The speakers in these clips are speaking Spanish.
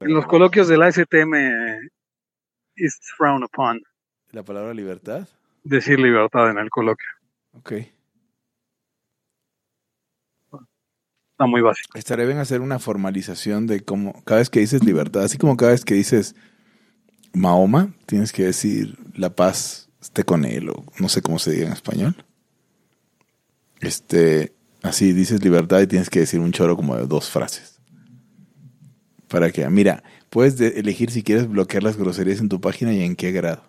En los coloquios de la STM is frowned upon ¿La palabra libertad? decir libertad en el coloquio. Ok. Está muy básico. Estaré bien hacer una formalización de cómo cada vez que dices libertad, así como cada vez que dices Mahoma, tienes que decir la paz esté con él o no sé cómo se diga en español. Este, así dices libertad y tienes que decir un choro como de dos frases. Para que, mira, puedes de- elegir si quieres bloquear las groserías en tu página y en qué grado.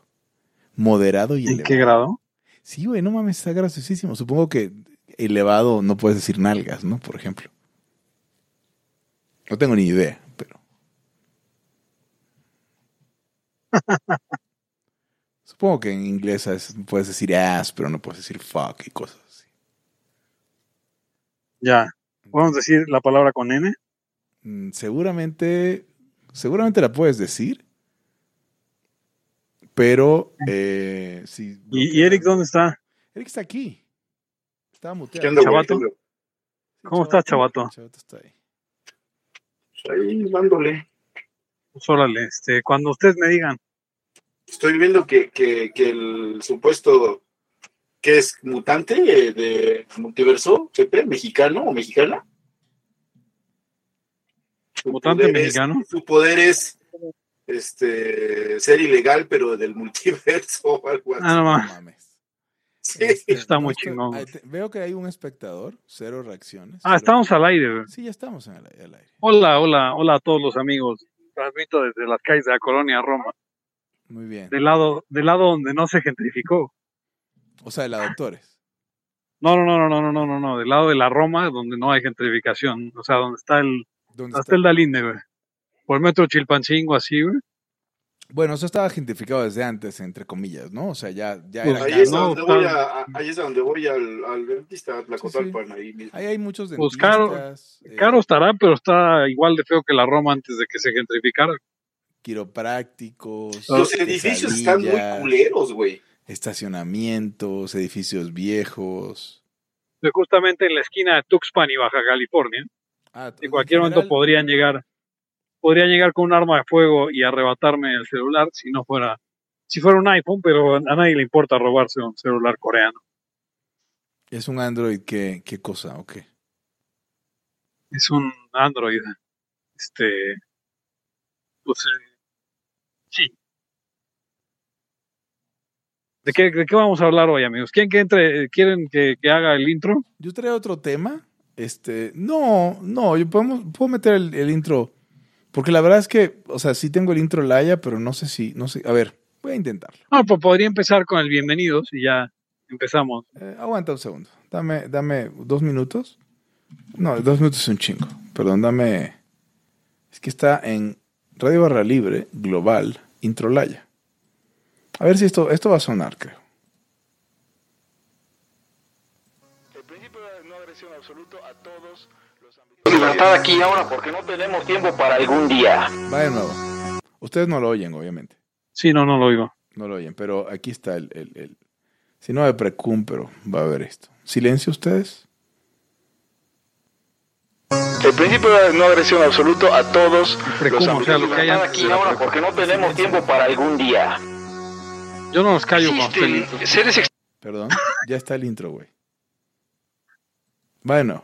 Moderado y ¿En elevado. qué grado? Sí, güey, no mames, está graciosísimo. Supongo que elevado no puedes decir nalgas, ¿no? Por ejemplo. No tengo ni idea, pero. Supongo que en inglés es- puedes decir ass, pero no puedes decir fuck y cosas así. Ya. ¿Podemos decir la palabra con N? Mm, Seguramente, seguramente la puedes decir, pero eh, si ¿Y, y Eric dónde está? Eric está aquí. Estaba muteado. ¿Qué onda? Chavato. ¿Cómo estás, chavato? Chavato está ahí. Pues Ahí dándole. Pues órale, este, cuando ustedes me digan. Estoy viendo que, que, que el supuesto que es mutante eh, de multiverso, Pepe, mexicano o mexicana. Votante mexicano. Su poder es este, ser ilegal, pero del multiverso o algo ah, así. Ah, no mames. Este, está muy chingón. Veo que hay un espectador, cero reacciones. Ah, estamos al aire. Sí, ya estamos al, al aire. Hola, hola, hola a todos los amigos. Transmito desde las calles de la colonia Roma. Muy bien. Del lado, del lado donde no se gentrificó. O sea, de la doctores. No, no, no, no, no, no, no, no, del lado de la Roma, donde no hay gentrificación, o sea, donde está el, ¿Dónde hasta está? el Dalinde, güey. Por el metro Chilpancingo, así, güey. Bueno, eso estaba gentrificado desde antes, entre comillas, ¿no? O sea, ya, ya Pues era Ahí es, no, voy a, ahí es a donde voy al, al dentista, a Tlacotalpan, ahí mismo. Ahí hay muchos Pues dentistas. caro- eh, Caro estará, pero está igual de feo que la Roma antes de que se gentrificara. quiroprácticos. Los edificios están muy culeros, güey. Estacionamientos, edificios viejos. Justamente en la esquina de Tuxpan y Baja California. Ah, En cualquier momento podrían llegar, podrían llegar con un arma de fuego y arrebatarme el celular si no fuera, si fuera un iPhone, pero a nadie le importa robarse un celular coreano. ¿Es un Android qué, qué cosa o qué? Es un Android. Este, pues, eh, sí. ¿De qué, ¿De qué vamos a hablar hoy, amigos? ¿Quién que entre, quieren que, que haga el intro? Yo traigo otro tema. Este, no, no, yo podemos, puedo meter el, el intro. Porque la verdad es que, o sea, sí tengo el intro Laya, pero no sé si, no sé, a ver, voy a intentarlo. No, pues podría empezar con el bienvenidos y ya empezamos. Eh, aguanta un segundo. Dame, dame dos minutos. No, dos minutos es un chingo. Perdón, dame. Es que está en Radio Barra Libre, Global, Introlaya. A ver si esto, esto va a sonar, creo. Libertad aquí y ahora porque no tenemos tiempo para algún día. Va de nuevo. Ustedes no lo oyen, obviamente. Sí, no, no lo oigo. No lo oyen, pero aquí está el. el, el- si no hay precum, pero va a haber esto. ¿Silencio ustedes? El principio de no agresión absoluto a todos Precum, los o sea, lo que aquí ahora precum. porque no tenemos tiempo para algún día. Yo no los callo listo. seres Perdón. Ya está el intro, güey. Bueno.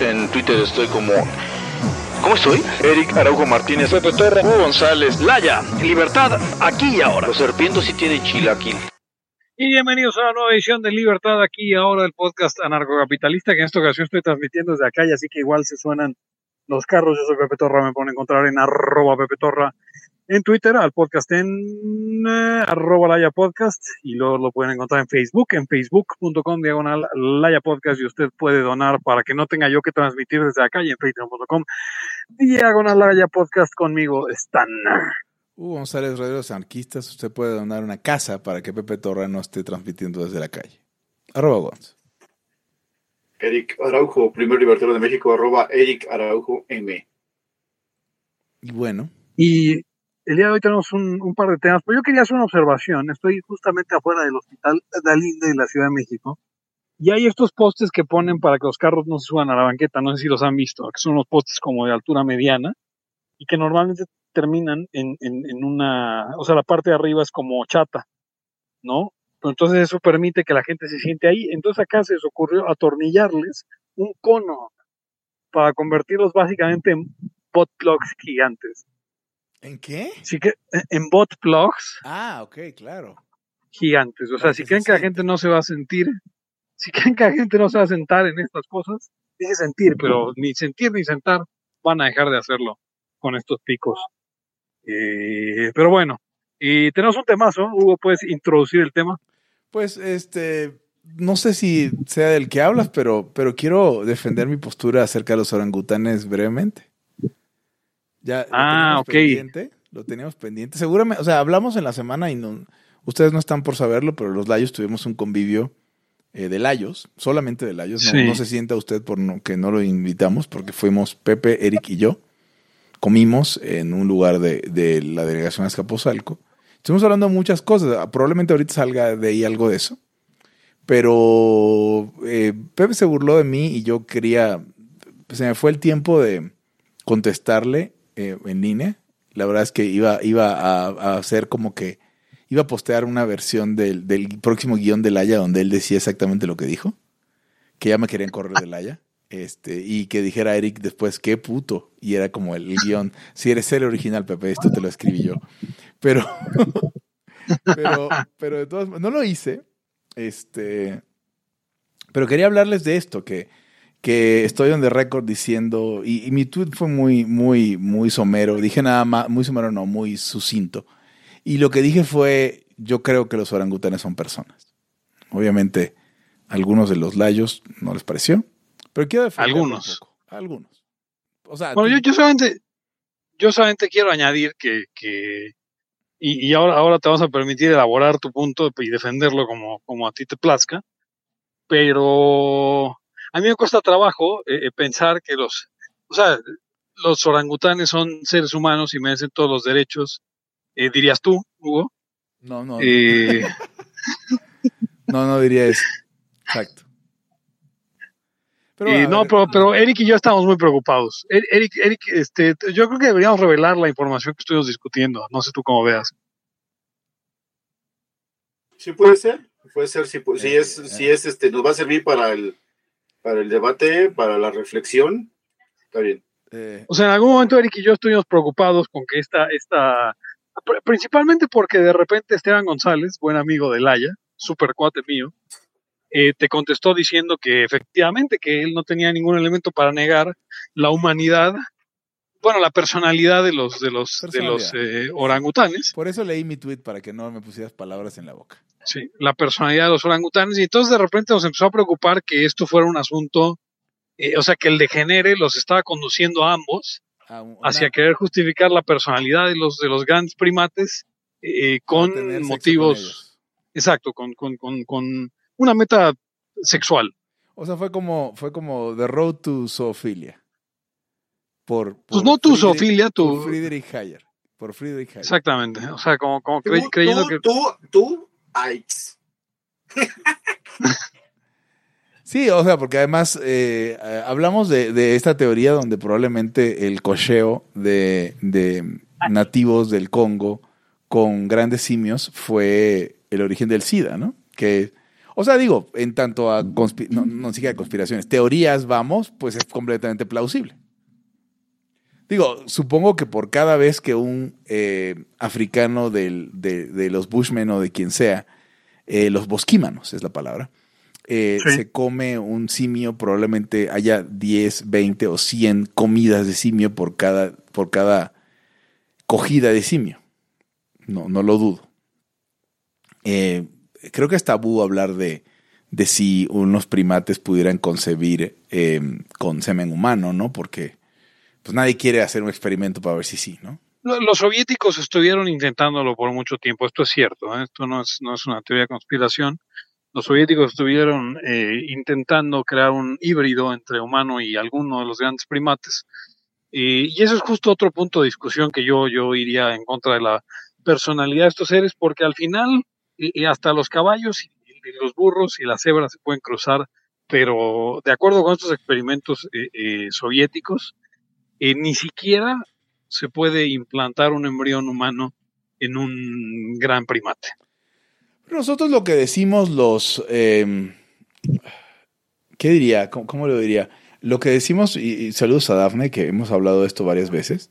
en Twitter estoy como. ¿Cómo estoy? Eric Araujo Martínez, Pepe Torre, Hugo González, Laya, libertad aquí y ahora. Los serpientes sí tienen chilaquil. Y bienvenidos a una nueva edición de Libertad aquí y ahora el podcast anarcocapitalista que en esta ocasión estoy transmitiendo desde acá y así que igual se suenan los carros. Yo soy Pepe Torra, me pueden encontrar en arroba Pepe Torra en Twitter, al podcast en eh, arroba Laya Podcast y luego lo pueden encontrar en Facebook, en facebook.com diagonal Laya Podcast y usted puede donar para que no tenga yo que transmitir desde acá y en facebook.com diagonal Laya Podcast conmigo están. Hugo González, Radios Anarquistas, usted puede donar una casa para que Pepe Torra no esté transmitiendo desde la calle. Arroba Gonz. Eric Araujo, primer libertario de México, arroba Eric Araujo M. Y bueno, Y el día de hoy tenemos un, par de temas, pero yo quería hacer una observación. Estoy justamente afuera del hospital Dalinde de la Ciudad de México. Y hay estos postes que ponen para que los carros no se suban a la banqueta, no sé si los han visto, que son unos postes como de altura mediana y que normalmente terminan en, una, o sea, la parte de arriba es como chata, ¿no? Entonces eso permite que la gente se siente ahí. Entonces acá se les ocurrió atornillarles un cono para convertirlos básicamente en bot plugs gigantes. ¿En qué? Así que eh, en bot plugs Ah, ok, claro. gigantes. O sea, si creen se que la gente no se va a sentir, si creen que la gente no se va a sentar en estas cosas, dije sentir, pero ni sentir ni sentar van a dejar de hacerlo con estos picos. Eh, pero bueno, y tenemos un temazo. Hugo, ¿puedes introducir el tema? Pues, este, no sé si sea del que hablas, pero, pero quiero defender mi postura acerca de los orangutanes brevemente. Ya lo Ah, teníamos ok. pendiente, lo teníamos pendiente. Seguramente, o sea, hablamos en la semana y no, ustedes no están por saberlo, pero los Layos tuvimos un convivio eh, de Layos, solamente de Layos. No, Sí. no se sienta usted por no, que no lo invitamos, porque fuimos Pepe, Eric y yo. Comimos en un lugar de, de la delegación Azcapotzalco. Estuvimos hablando de muchas cosas. Probablemente ahorita salga de ahí algo de eso. Pero eh, Pepe se burló de mí y yo quería. Se me fue el tiempo de contestarle eh, en línea. La verdad es que iba, iba a, hacer como que. Iba a postear una versión del, del próximo guion de Laya donde él decía exactamente lo que dijo. Que ya me querían correr de Laya. Este, y que dijera Eric después, qué puto. Y era como el, guion. Si eres el original, Pepe, esto te lo escribí yo. Pero, pero, pero de todas no lo hice. Este, pero quería hablarles de esto, que, que estoy on the record diciendo, y, y mi tweet fue muy, muy, muy somero. Dije nada más, muy somero, no, muy sucinto. Y lo que dije fue, yo creo que los orangutanes son personas. Obviamente, algunos de los layos no les pareció, pero quiero defenderlo Algunos. un poco. Algunos. O sea, Bueno, yo, yo solamente, yo solamente quiero añadir que, que y, y ahora, ahora te vamos a permitir elaborar tu punto y defenderlo como, como a ti te plazca, pero a mí me cuesta trabajo eh, eh, pensar que los, o sea, los orangutanes son seres humanos y merecen todos los derechos, eh, dirías tú, Hugo. no, no, Eh, no, no diría eso. Exacto. Pero, no, pero, pero Eric y yo estamos muy preocupados. Er- Eric, Eric, este, yo creo que deberíamos revelar la información que estuvimos discutiendo. No sé tú cómo veas. Sí puede ser, puede ser, si, si es, si es, este, nos va a servir para el, para el debate, para la reflexión, está bien. eh, O sea, en algún momento Eric y yo estuvimos preocupados con que esta, esta, pr- principalmente porque de repente Esteban González, buen amigo de Laia, super cuate mío, eh, te contestó diciendo que efectivamente que él no tenía ningún elemento para negar la humanidad, bueno, la personalidad de los, de los, de los eh, orangutanes, por eso leí mi tweet para que no me pusieras palabras en la boca. Sí, la personalidad de los orangutanes, y entonces de repente nos empezó a preocupar que esto fuera un asunto, eh, o sea, que el degenere los estaba conduciendo a ambos un- una- hacia querer justificar la personalidad de los de los grandes primates eh, para con motivos, con exacto, con, con, con, con una meta sexual. O sea, fue como, fue como The Road to Zoofilia. Por, Pues por no tu zoofilia, Por tu... Friedrich Hayek. Por Friedrich Hayek. Exactamente, o sea, como, como Tú, cre- creyendo tú, que... tú, tú, Aikes. Sí, o sea, porque además eh, eh, hablamos de, de esta teoría donde probablemente el cocheo de, de nativos del Congo con grandes simios fue el origen del SIDA, ¿no? Que, o sea, digo, en tanto a no, no siquiera conspiraciones, teorías vamos, pues es completamente plausible. Digo, supongo que por cada vez que un eh, africano del- de, de los Bushmen o de quien sea eh, los bosquímanos es la palabra, eh, Sí. se come un simio, probablemente haya 10, 20 o 100 comidas de simio por cada, por cada cogida de simio. No, no lo dudo. Creo que es tabú hablar de, de si unos primates pudieran concebir con semen humano, ¿no? Porque pues nadie quiere hacer un experimento para ver si sí, ¿no? Lo- Los soviéticos estuvieron intentándolo por mucho tiempo, esto es cierto, ¿eh? esto no es, no es una teoría de conspiración. Los soviéticos estuvieron eh, intentando crear un híbrido entre humano y alguno de los grandes primates. Y, eso es justo otro punto de discusión que yo, yo iría en contra de la personalidad de estos seres, porque al final hasta los caballos y, los burros y las cebras se pueden cruzar, pero de acuerdo con estos experimentos eh, soviéticos, eh, ni siquiera se puede implantar un embrión humano en un gran primate. Nosotros lo que decimos los... eh, ¿Qué diría? ¿Cómo, cómo lo diría? Lo que decimos, y, y saludos a Dafne, que hemos hablado de esto varias veces,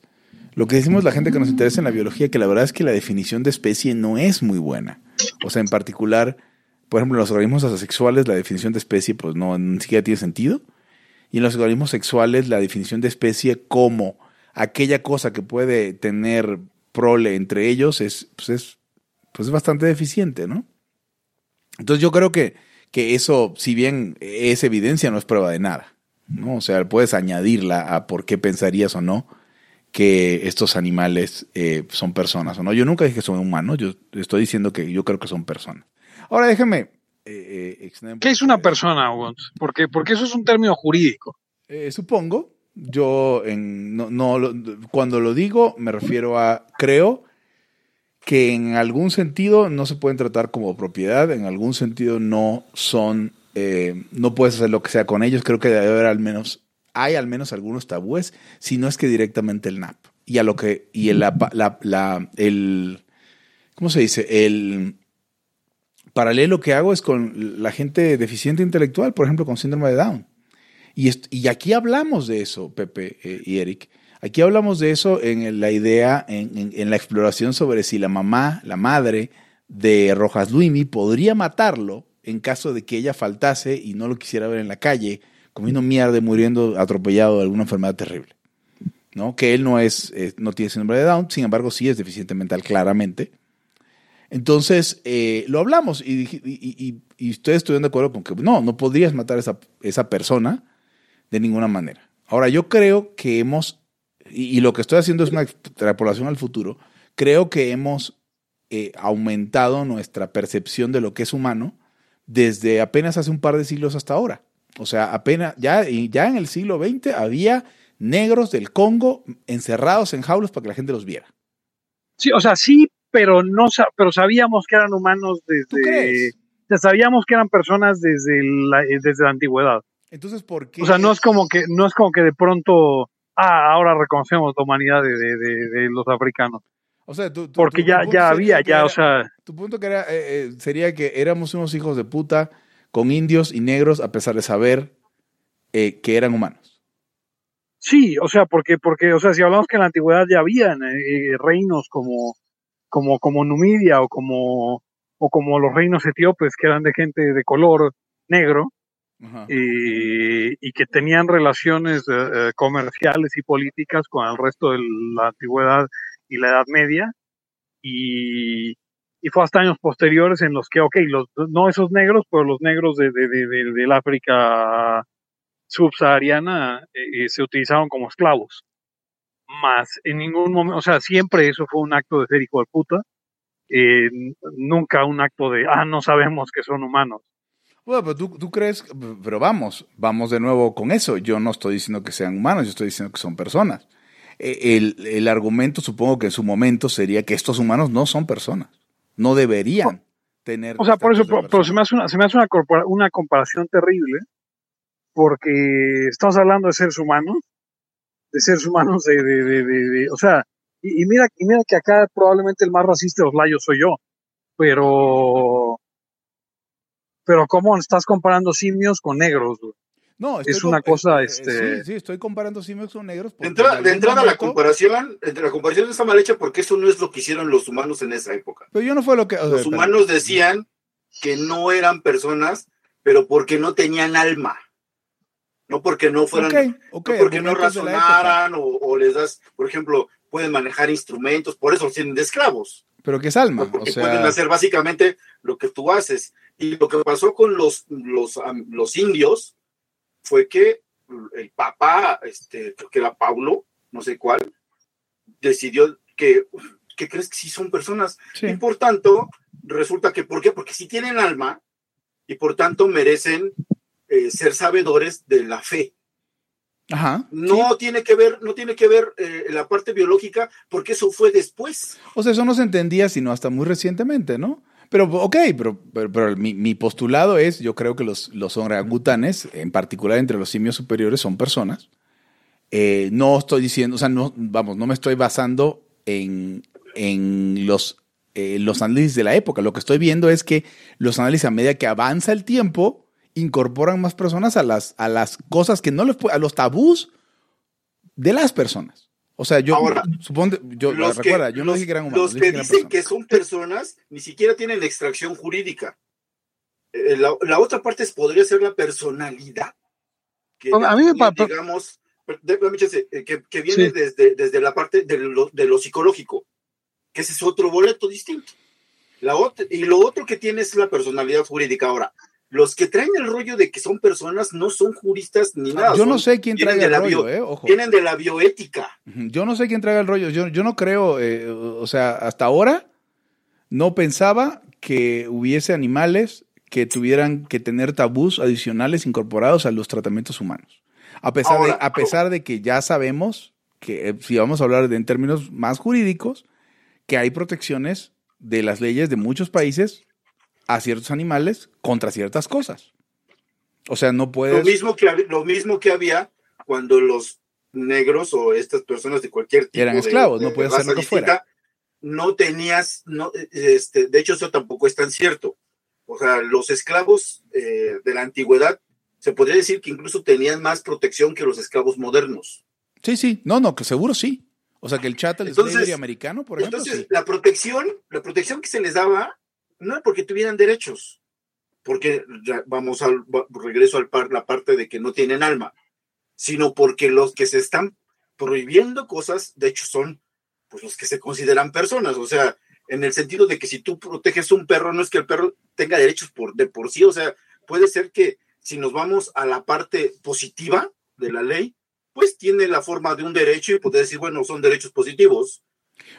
lo que decimos la gente que nos interesa en la biología, que la verdad es que la definición de especie no es muy buena. O sea, en particular, por ejemplo, en los organismos asexuales la definición de especie pues no ni siquiera tiene sentido. Y en los organismos sexuales la definición de especie como aquella cosa que puede tener prole entre ellos es, pues es, pues es bastante deficiente, ¿no? Entonces yo creo que, que eso, si bien es evidencia, no es prueba de nada. ¿no? O sea, puedes añadirla a por qué pensarías o no que estos animales eh, son personas o no. Yo nunca dije que son humanos, yo estoy diciendo que yo creo que son personas. Ahora déjeme... eh, eh, ¿Qué es una persona, Hugo? Porque, porque eso es un término jurídico. Eh, supongo. Yo en, no, no lo- cuando lo digo me refiero a creo que en algún sentido no se pueden tratar como propiedad, en algún sentido no son, no puedes hacer lo que sea con ellos. Creo que debe haber al menos, hay al menos algunos tabúes, si no es que directamente el NAP. Y a lo que, y el, la, la- la- el, ¿cómo se dice? El paralelo que hago es con la gente deficiente intelectual, por ejemplo, con síndrome de Down. Y, y aquí hablamos de eso, Pepe eh, y Eric. Aquí hablamos de eso en la idea, en, la exploración sobre si la mamá, la madre de Rojas Luimi podría matarlo en caso de que ella faltase y no lo quisiera ver en la calle, comiendo mierda, muriendo atropellado de alguna enfermedad terrible. ¿no? Que él no es, eh, no tiene síndrome de Down, sin embargo sí es deficiente mental claramente. Entonces, eh, lo hablamos y, y, y- y- ustedes estuvieron de acuerdo con que no, no podrías matar a esa, esa persona de ninguna manera. Ahora, yo creo que hemos, y, lo que estoy haciendo es una extrapolación al futuro, creo que hemos eh, aumentado nuestra percepción de lo que es humano desde apenas hace un par de siglos hasta ahora. O sea, apenas, ya, ya en el siglo XX había negros del Congo encerrados en jaulas para que la gente los viera. Sí, o sea, sí, pero no pero sabíamos que eran humanos ¿Tú desde sabíamos que eran personas desde la, eh, desde la antigüedad. Entonces, ¿por qué? O sea, no es como que no es como que de pronto ah, ahora reconocemos la humanidad de, de- de- de los africanos, O sea, tú- tú- porque ya ya había ya, era- o sea, Tu punto que era, eh, eh, sería que éramos unos hijos de puta con indios y negros a pesar de saber eh, que eran humanos. sí, o sea, porque porque o sea, si hablamos que en la antigüedad ya habían eh, reinos como como como Numidia o como o como los reinos etíopes que eran de gente de color negro, Ajá. y, y que tenían relaciones eh, eh, comerciales y políticas con el resto de la antigüedad y la Edad Media. Y, y fue hasta años posteriores en los que, ok, los, no esos negros, pero los negros de, de, de, de- del África subsahariana eh, se utilizaron como esclavos. Más en ningún momento, o sea, siempre eso fue un acto de ser hijo de puta. eh, nunca un acto de, ah, no sabemos que son humanos. Bueno, pero tú, tú crees, pero vamos, vamos de nuevo con eso. Yo no estoy diciendo que sean humanos, yo estoy diciendo que son personas. Eh, El, el argumento, supongo que en su momento sería que estos humanos no son personas. No deberían tener. O sea, por eso, pero, pero se me hace una, se me hace una, una comparación terrible, porque estamos hablando de seres humanos, de seres humanos de, de, de, de- de- o sea, y, y mira, y mira que acá probablemente el más racista de los layos soy yo, pero, pero cómo estás comparando simios con negros, güey? No, es una cosa, eh, eh, este- Sí, sí, estoy comparando simios con negros. De porque entrada, en de entrada la comparación, entre la comparación está mal hecha porque eso no es lo que hicieron los humanos en esa época. Pero yo no fue lo que. o sea, Los humanos decían que no eran personas, pero porque no tenían alma. No porque no fueran, no porque no razonaran o, o les das, por ejemplo, pueden manejar instrumentos, por eso tienen de esclavos. Pero que es alma, Porque pueden sea, hacer básicamente lo que tú haces. Y lo que pasó con los, los, los indios fue que el papá, este, creo que era Paulo, no sé cuál, decidió que, que crees que sí son personas. sí. Y por tanto, resulta que, ¿por qué? Porque sí tienen alma y por tanto merecen eh, ser sabedores de la fe. Ajá. No tiene que ver, no tiene que ver eh, la parte biológica, porque eso fue después. O sea, eso no se entendía sino hasta muy recientemente, ¿no? Pero, ok, pero, pero, pero mi, mi postulado es, yo creo que los, los orangutanes, en particular entre los simios superiores, son personas. Eh, no estoy diciendo, o sea, no, vamos, no me estoy basando en, en los, eh, los análisis de la época. Lo que estoy viendo es que los análisis a medida que avanza el tiempo, incorporan más personas a las, a las cosas que no les pu- a los tabús de las personas. O sea, yo Ahora, supongo, yo los que- yo no los- dije que eran humanos, Los que dicen que son personas ni siquiera tienen extracción jurídica. Eh, la, la otra parte es, podría ser la personalidad. Que, A mí me digamos, eh, que, que viene Sí. desde, desde la parte de lo, de lo psicológico, que ese es otro boleto distinto. La otra, y lo otro que tiene es la personalidad jurídica. Ahora, los que traen el rollo de que son personas no son juristas ni nada. Ah, Yo no sé quién de el rollo, bio- eh, ojo. Vienen de la bioética. Yo no sé quién traiga el rollo. Yo, yo no creo, eh, o sea, hasta ahora no pensaba que hubiese animales que tuvieran que tener tabús adicionales incorporados a los tratamientos humanos. A pesar, Ahora, de, a pesar de que ya sabemos que, eh, si vamos a hablar de, en términos más jurídicos, que hay protecciones de las leyes de muchos países a ciertos animales contra ciertas cosas. O sea, no Lo puedes... mismo, que, lo mismo que había cuando los negros o estas personas de cualquier tipo Eran esclavos, de no podías hacer lo que fuera. distinta, No tenías, no, este, de hecho eso tampoco es tan cierto. O sea, los esclavos eh, de la antigüedad se podría decir que incluso tenían más protección que los esclavos modernos. Sí, sí, no, no, que seguro sí. O sea, que el chat, el Entonces- slavery americano, por ejemplo, Entonces, sí. la protección, la protección que se les daba no porque tuvieran derechos, porque vamos al regreso al par, la parte de que no tienen alma, sino porque los que se están prohibiendo cosas, de hecho, son pues los que se consideran personas, o sea, en el sentido de que si tú proteges un perro, no es que el perro tenga derechos por de por sí, o sea, puede ser que si nos vamos a la parte positiva de la ley, pues tiene la forma de un derecho y poder decir, bueno, son derechos positivos.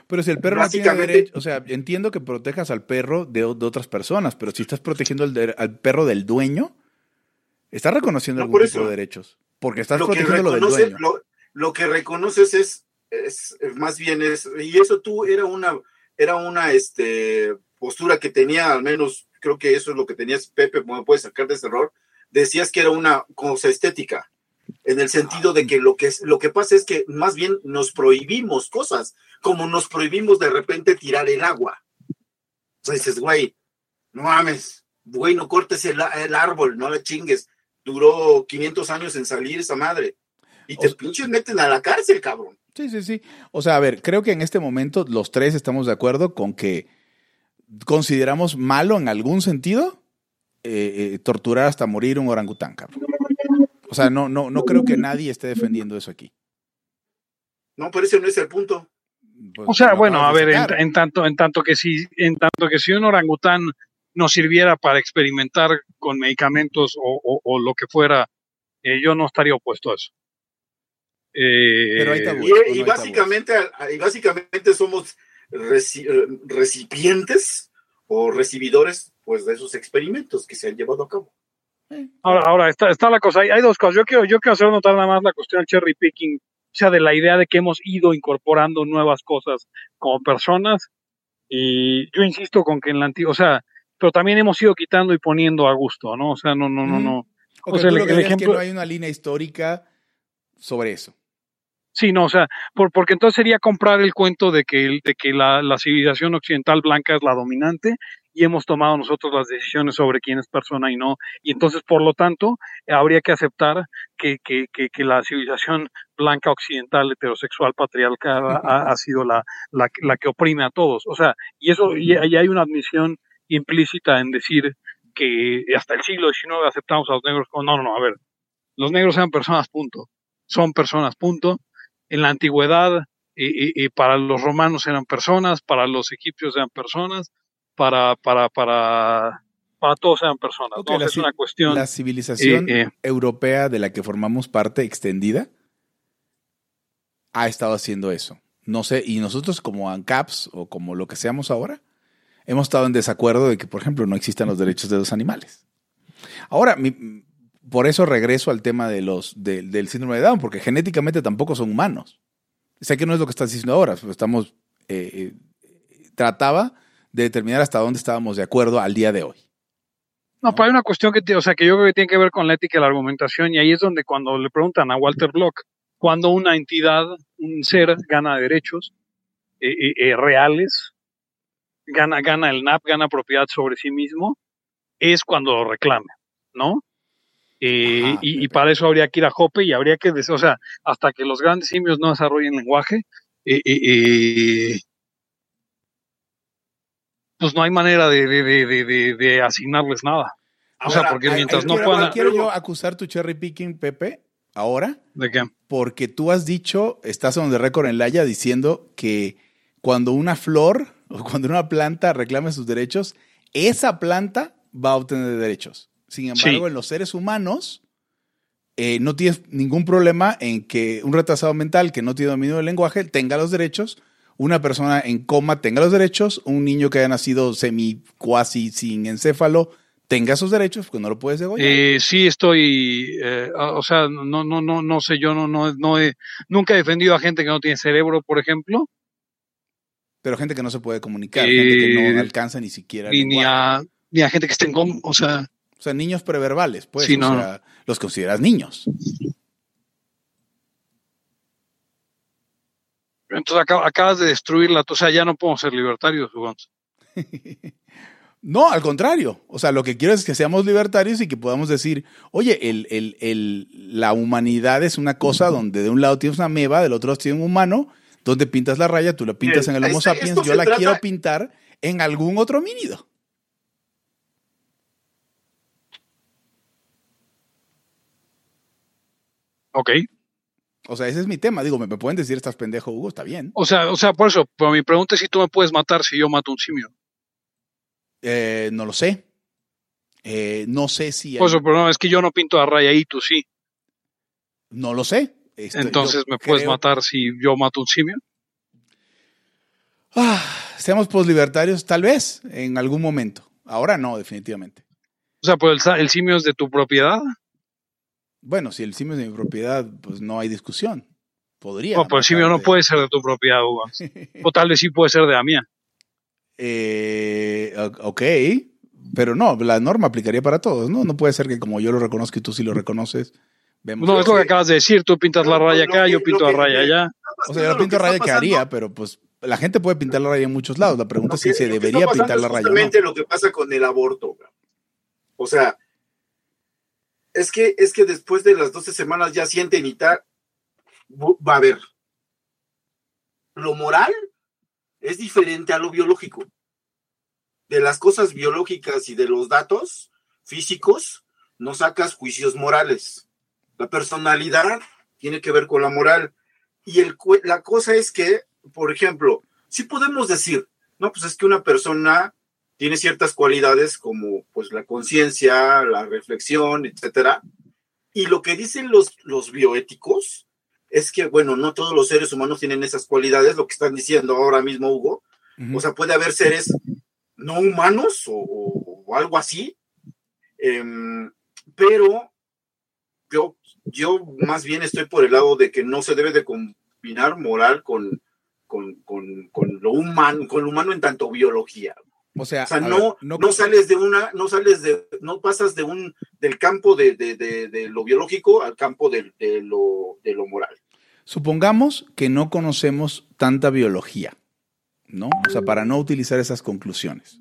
Pero si el perro no tiene derecho, o sea, entiendo que protejas al perro de, de otras personas, pero si estás protegiendo al, de- al perro del dueño, estás reconociendo No, algún por tipo eso. de derechos. Porque estás lo protegiendo lo del dueño. lo, lo que reconoces es, es más bien es, y eso tú era una, era una este, postura que tenía, al menos creo que eso es lo que tenías, Pepe, me puedes sacar de ese error, decías que era una cosa estética, en el sentido de que lo que, es- lo que pasa es que más bien nos prohibimos cosas, como nos prohibimos de repente tirar el agua. O sea, dices, güey, no mames, güey, no cortes el, el árbol, no le chingues. Duró 500 años en salir esa madre. Y te O pinches meten a la cárcel, cabrón. Sí, sí, sí. O sea, a ver, creo que en este momento los tres estamos de acuerdo con que consideramos malo en algún sentido eh, eh, torturar hasta morir un orangután, cabrón. O sea, no, no, no creo que nadie esté defendiendo eso aquí. No, pero ese no es el punto. Pues, O sea, bueno, a ver, en, en tanto, en tanto que si, en tanto que si un orangután nos sirviera para experimentar con medicamentos o, o- o lo que fuera, eh, yo no estaría opuesto a eso. Eh, Pero hay tabú. Y, y ahí básicamente, y básicamente somos reci- eh, recipientes o recibidores pues, de esos experimentos que se han llevado a cabo. Ahora, ahora está, está la cosa, hay, hay dos cosas. Yo quiero, yo quiero hacer notar nada más la cuestión del cherry picking, sea, de la idea de que hemos ido incorporando nuevas cosas como personas. Y yo insisto con que en la antigua, o sea, pero también hemos ido quitando y poniendo a gusto, ¿no? O sea, no, no, no, no. Ok, o sea, tú el- lo que el es ejemplo- que no hay una línea histórica sobre eso. Sí, no, o sea, por, porque entonces sería comprar el cuento de que, de que la, la civilización occidental blanca es la dominante y hemos tomado nosotros las decisiones sobre quién es persona y no. Y entonces, por lo tanto, habría que aceptar que, que, que, que la civilización blanca occidental heterosexual patriarcal ha, ha sido la, la, la que oprime a todos. O sea, y eso, y, y hay una admisión implícita en decir que hasta el siglo XIX aceptamos a los negros como, no, no, no, a ver, los negros eran personas, punto, son personas, punto. En la antigüedad, y, y, para los romanos eran personas, para los egipcios eran personas, para, para, para, para todos eran personas. Ok, ¿no? la es una cuestión. La civilización eh, eh. europea de la que formamos parte extendida ha estado haciendo eso. No sé, y nosotros como ANCAPs o como lo que seamos ahora, hemos estado en desacuerdo de que, por ejemplo, no existan los derechos de los animales. Ahora, mi- por eso regreso al tema de los, de- del síndrome de Down, porque genéticamente tampoco son humanos. Sé que no es lo que estás diciendo ahora, pero estamos, eh, eh, trataba de determinar hasta dónde estábamos de acuerdo al día de hoy. No, pero hay una cuestión que, o sea, que yo creo que tiene que ver con la ética y la argumentación, y ahí es donde cuando le preguntan a Walter Block, cuando una entidad, un ser, gana derechos eh, eh, eh, reales, gana, gana el NAP, gana propiedad sobre sí mismo, es cuando lo reclame, ¿no? Eh, Ajá, y, para eso habría que ir a Jope y habría que, o sea, hasta que los grandes simios no desarrollen lenguaje, eh, eh, pues no hay manera de, de, de, de, de- de asignarles nada. O sea, Ahora, porque mientras hay no puedan... Quiero yo acusar tu cherry picking, Pepe, ahora, ¿De qué? porque tú has dicho, estás on the record en Laya diciendo que cuando una flor o cuando una planta reclame sus derechos, esa planta va a obtener derechos. Sin embargo, Sí. en los seres humanos, eh, no tienes ningún problema en que un retrasado mental que no tiene dominio del lenguaje tenga los derechos, una persona en coma tenga los derechos, un niño que haya nacido semi, cuasi, sin encéfalo, tenga esos derechos, porque no lo puedes degollar. Eh, sí estoy, eh, o sea, no, no, no, no sé, yo no, no, no he, nunca he defendido a gente que no tiene cerebro, por ejemplo, Pero gente que no se puede comunicar, Eh, gente que no alcanza ni siquiera ni a, ni a gente que esté en coma, o sea, O sea, niños preverbales, pues. Sí, o no, sea, los consideras niños. Entonces acá- acabas de destruirla, o sea, ya no podemos ser libertarios. No, al contrario. O sea, lo que quiero es que seamos libertarios y que podamos decir, oye, el, el- el- la humanidad es una cosa donde de un lado tienes una meba, del otro tienes un humano, donde pintas la raya, tú la pintas en el Homo Este- sapiens, yo la trata- quiero pintar en algún otro homínido. Ok. O sea, ese es mi tema. Digo, me, me pueden decir, estás pendejo, Hugo, está bien. O sea, o sea, por eso, pero mi pregunta es si tú me puedes matar si yo mato un simio. Eh, no lo sé. Eh, no sé si... Por eso, pero no, es que yo no pinto a raya y tú sí. No lo sé. Esto- Entonces, ¿me puedes creo- matar si yo mato un simio? Ah, seamos poslibertarios, tal vez, en algún momento. Ahora no, definitivamente. O sea, pues el simio es de tu propiedad. Bueno, si el simio es de mi propiedad, pues no hay discusión. Podría. No, pero el simio no puede ser de tu propiedad, Hugo. O tal vez sí puede ser de la mía. Eh, ok, pero no, la norma aplicaría para todos, ¿no? No puede ser que como yo lo reconozco y tú sí lo reconoces, vemos. No, es lo que acabas de decir. Tú pintas la raya lo acá, que- yo pinto la raya allá. o sea, yo pinto raya que haría, pero pues la gente puede pintar la raya en muchos lados. La pregunta es si que- se debería pintar la raya justamente lo que pasa con el aborto. O sea, es que, es que después de las 12 semanas ya sienten y tal, va a haber. Lo moral es diferente a lo biológico. De las cosas biológicas y de los datos físicos, no sacas juicios morales. La personalidad tiene que ver con la moral. Y el, la cosa es que, por ejemplo, sí podemos decir, no, pues es que una persona tiene ciertas cualidades como pues la conciencia, la reflexión, etcétera. Y lo que dicen los, los bioéticos es que, bueno, no todos los seres humanos tienen esas cualidades, lo que están diciendo ahora mismo, Hugo. O sea, puede haber seres no humanos o, o- o algo así. Em, pero yo, yo más bien estoy por el lado de que no se debe de combinar moral con, con, con, con lo humano, con lo humano en tanto biología. O sea, O sea, ver, no, no, sales de una, no sales de, no pasas de un, del campo de, de, de, de lo biológico al campo de, de lo, de lo moral. Supongamos que no conocemos tanta biología, ¿no? O sea, para no utilizar esas conclusiones,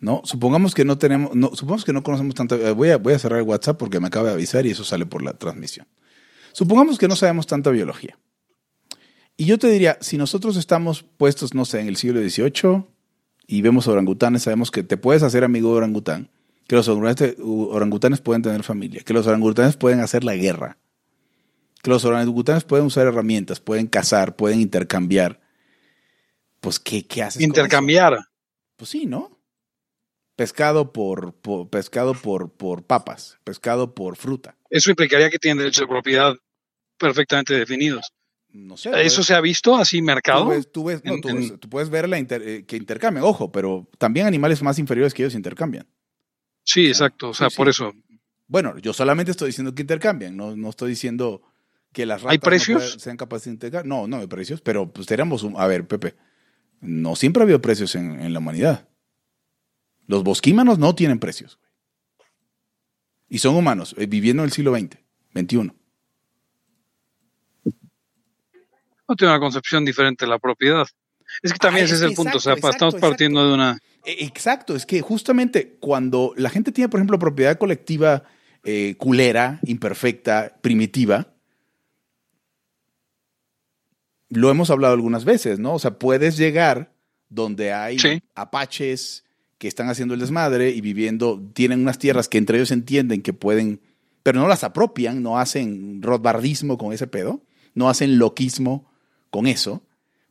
¿no? Supongamos que no tenemos, no, supongamos que no conocemos tanta, eh, voy a, voy a cerrar el WhatsApp porque me acaba de avisar y eso sale por la transmisión. Supongamos que no sabemos tanta biología. Y yo te diría, si nosotros estamos puestos, no sé, en el siglo XVIII y vemos orangutanes, sabemos que te puedes hacer amigo de orangután, que los orangutanes, pueden tener familia, que los orangutanes pueden hacer la guerra, que los orangutanes pueden usar herramientas, pueden cazar, pueden intercambiar. Pues, ¿qué, qué haces? con eso? Intercambiar. Pues sí, ¿no? Pescado por, por- pescado por, por papas, pescado por fruta. Eso implicaría que tienen derechos de propiedad perfectamente definidos. No sé. ¿Eso pues, se ha visto así mercado? Tú, ves, tú, ves- no, En- tú en- ves- tú puedes ver la inter- eh, que intercambian, ojo, pero también animales más inferiores que ellos intercambian. Sí, exacto. O sea, sí, por eso. Bueno, yo solamente estoy diciendo que intercambian, no, no estoy diciendo que las ratas ¿Hay no precios? pueden- sean capaces de intercambiar. No, no hay precios, pero pues tenemos un... A ver, Pepe, no siempre ha habido precios en, en la humanidad. Los bosquímanos no tienen precios. Y son humanos, eh, viviendo en el siglo XX, XXI. No tiene una concepción diferente de la propiedad. Es que también Ah, ese es es el que punto. o exacto, sea, estamos exacto, partiendo de una. E- Exacto, es que justamente cuando la gente tiene, por ejemplo, propiedad colectiva eh, culera, imperfecta, primitiva, lo hemos hablado algunas veces, ¿no? O sea, puedes llegar donde hay Sí. apaches que están haciendo el desmadre y viviendo, tienen unas tierras que entre ellos entienden que pueden, pero no las apropian, no hacen rodbardismo con ese pedo, no hacen loquismo con eso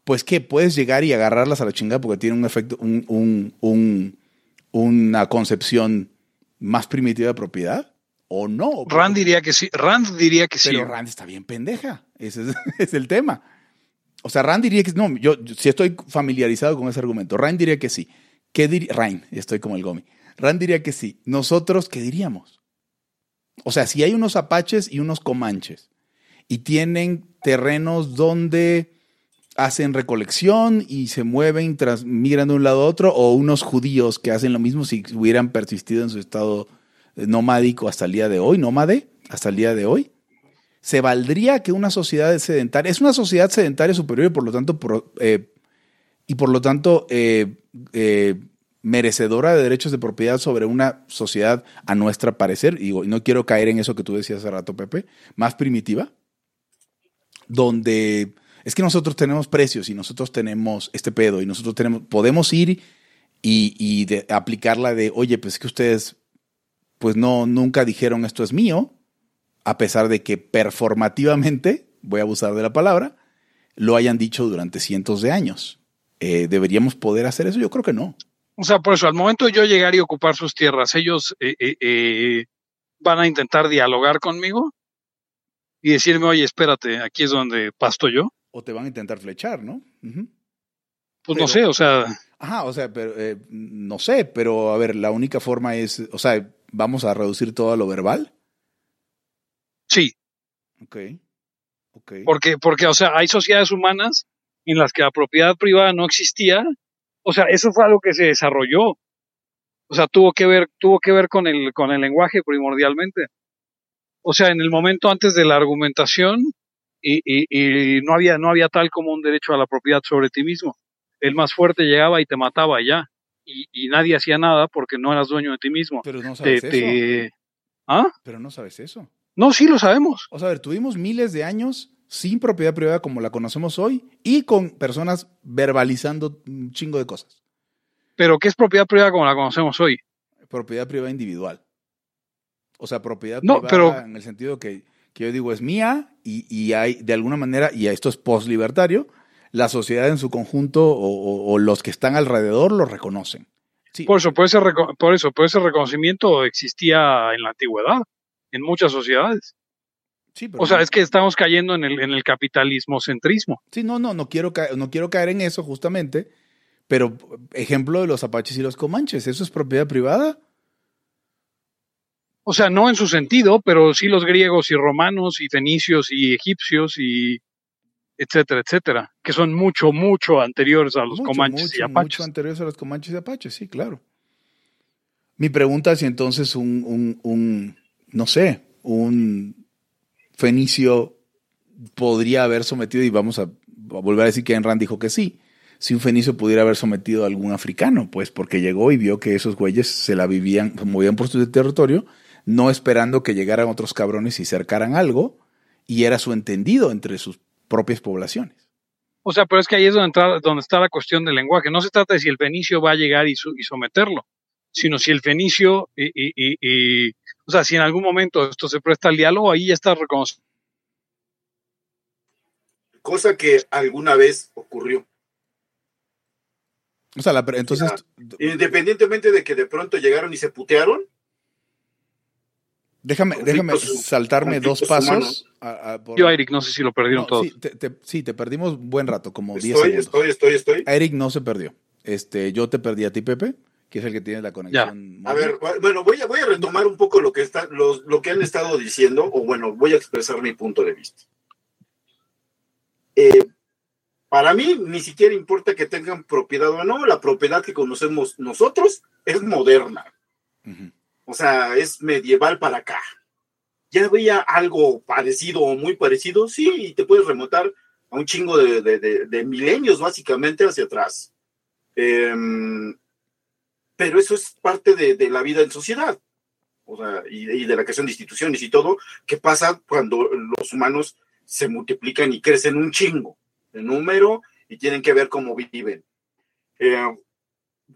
pues que puedes llegar y agarrarlas a la chingada porque tienen un efecto, un, un- un- una concepción más primitiva de propiedad, o no. Rand diría que sí. Rand diría que sí. Pero Rand está bien pendeja. Ese es, es el tema. O sea, Rand diría que no, yo, yo sí estoy familiarizado con ese argumento. Rand diría que sí. ¿Qué diría? Rand, estoy como el Gomi. Rand diría que sí. Nosotros, ¿qué diríamos? O sea, si hay unos apaches y unos comanches y tienen terrenos donde hacen recolección y se mueven, tras, migran de un lado a otro, o unos judíos que hacen lo mismo si hubieran persistido en su estado eh, nomádico hasta el día de hoy, nómade, hasta el día de hoy. ¿Se valdría que una sociedad sedentaria, es una sociedad sedentaria superior y por lo tanto, eh, y por lo tanto eh, merecedora de derechos de propiedad sobre una sociedad, a nuestra parecer, y no quiero caer en eso que tú decías hace rato, Pepe, más primitiva, donde es que nosotros tenemos precios y nosotros tenemos este pedo y nosotros tenemos, podemos ir y, y de- aplicarla de, oye, pues es que ustedes, pues no, nunca dijeron esto es mío, a pesar de que performativamente, voy a abusar de la palabra, lo hayan dicho durante cientos de años. Eh, ¿Deberíamos poder hacer eso? Yo creo que no. O sea, por eso, al momento de yo llegar y ocupar sus tierras, ellos eh, eh, eh, van a intentar dialogar conmigo y decirme, oye, espérate, aquí es donde pasto yo. O te van a intentar flechar, ¿no? Pues Pero- no sé, o sea, Ajá, o sea, pero, eh, no sé, pero a ver, la única forma es, o sea, vamos a reducir todo a lo verbal. sí, Ok. Ok. porque, porque, o sea, hay sociedades humanas en las que la propiedad privada no existía. O sea, eso fue algo que se desarrolló. O sea, tuvo que ver, tuvo que ver con el, con el lenguaje primordialmente. O sea, en el momento antes de la argumentación, y, y, y no había, no había tal como un derecho a la propiedad sobre ti mismo. El más fuerte llegaba y te mataba ya. Y, y nadie hacía nada porque no eras dueño de ti mismo. Pero no Te, sabes eso. te- ¿Ah? Pero no sabes eso. No, sí lo sabemos. O sea, a ver, tuvimos miles de años sin propiedad privada como la conocemos hoy y con personas verbalizando un chingo de cosas. Pero ¿qué es propiedad privada como la conocemos hoy? Propiedad privada individual. O sea, propiedad No, privada pero- en el sentido que, que yo digo es mía y, y hay de alguna manera, y esto es post-libertario, la sociedad en su conjunto o, o- o los que están alrededor lo reconocen. Sí, Por eso, por ese, por eso, por ese reconocimiento existía en la antigüedad, en muchas sociedades. sí, pero O sea, no- es que estamos cayendo en el, en el capitalismo centrismo. Sí, no, no, no quiero, caer, no quiero caer en eso justamente, pero ejemplo de los apaches y los comanches, ¿eso es propiedad privada? O sea, no en su sentido, pero sí los griegos y romanos y fenicios y egipcios y etcétera, etcétera, que son mucho, mucho anteriores a los Mucho, comanches mucho, y apaches. Mucho anteriores a los comanches y apaches, sí, claro. Mi pregunta es si entonces un, un, un, no sé, un fenicio podría haber sometido, y vamos a, a volver a decir que Enran dijo que sí, si un fenicio pudiera haber sometido a algún africano, pues porque llegó y vio que esos güeyes se la vivían, movían por su territorio, no esperando que llegaran otros cabrones y cercaran algo, y era su entendido entre sus propias poblaciones. O sea, pero es que ahí es donde, entra- donde está la cuestión del lenguaje. No se trata de si el fenicio va a llegar y, su- y someterlo, sino si el fenicio, y, y- y- y- o sea, si en algún momento esto se presta al diálogo, ahí ya está reconocido. Cosa que alguna vez ocurrió. O sea, la entonces, Independientemente de que de pronto llegaron y se putearon, déjame, déjame saltarme dos pasos. humanos. a- a- por- Yo, Eric, no sé si lo perdieron No, todos. sí, te, te- sí, te perdimos un buen rato, como 10 estoy, segundos. estoy, estoy, estoy. Eric no se perdió. Este, yo te perdí a ti, Pepe, que es el que tiene la conexión. A ver, bueno, voy a, voy a retomar un poco lo que, está, los- lo que han estado diciendo, o bueno, voy a expresar mi punto de vista. Eh, para mí, ni siquiera importa que tengan propiedad o no, la propiedad que conocemos nosotros es moderna, Ujú. O sea, es medieval para acá. ¿Ya había algo parecido o muy parecido? Sí, y te puedes remontar a un chingo de, de- de- milenios, básicamente, hacia atrás. Em, pero eso es parte de, la vida en sociedad, o sea, y, y de la creación de instituciones y todo, que pasa cuando los humanos se multiplican y crecen un chingo de número y tienen que ver cómo viven. Eh,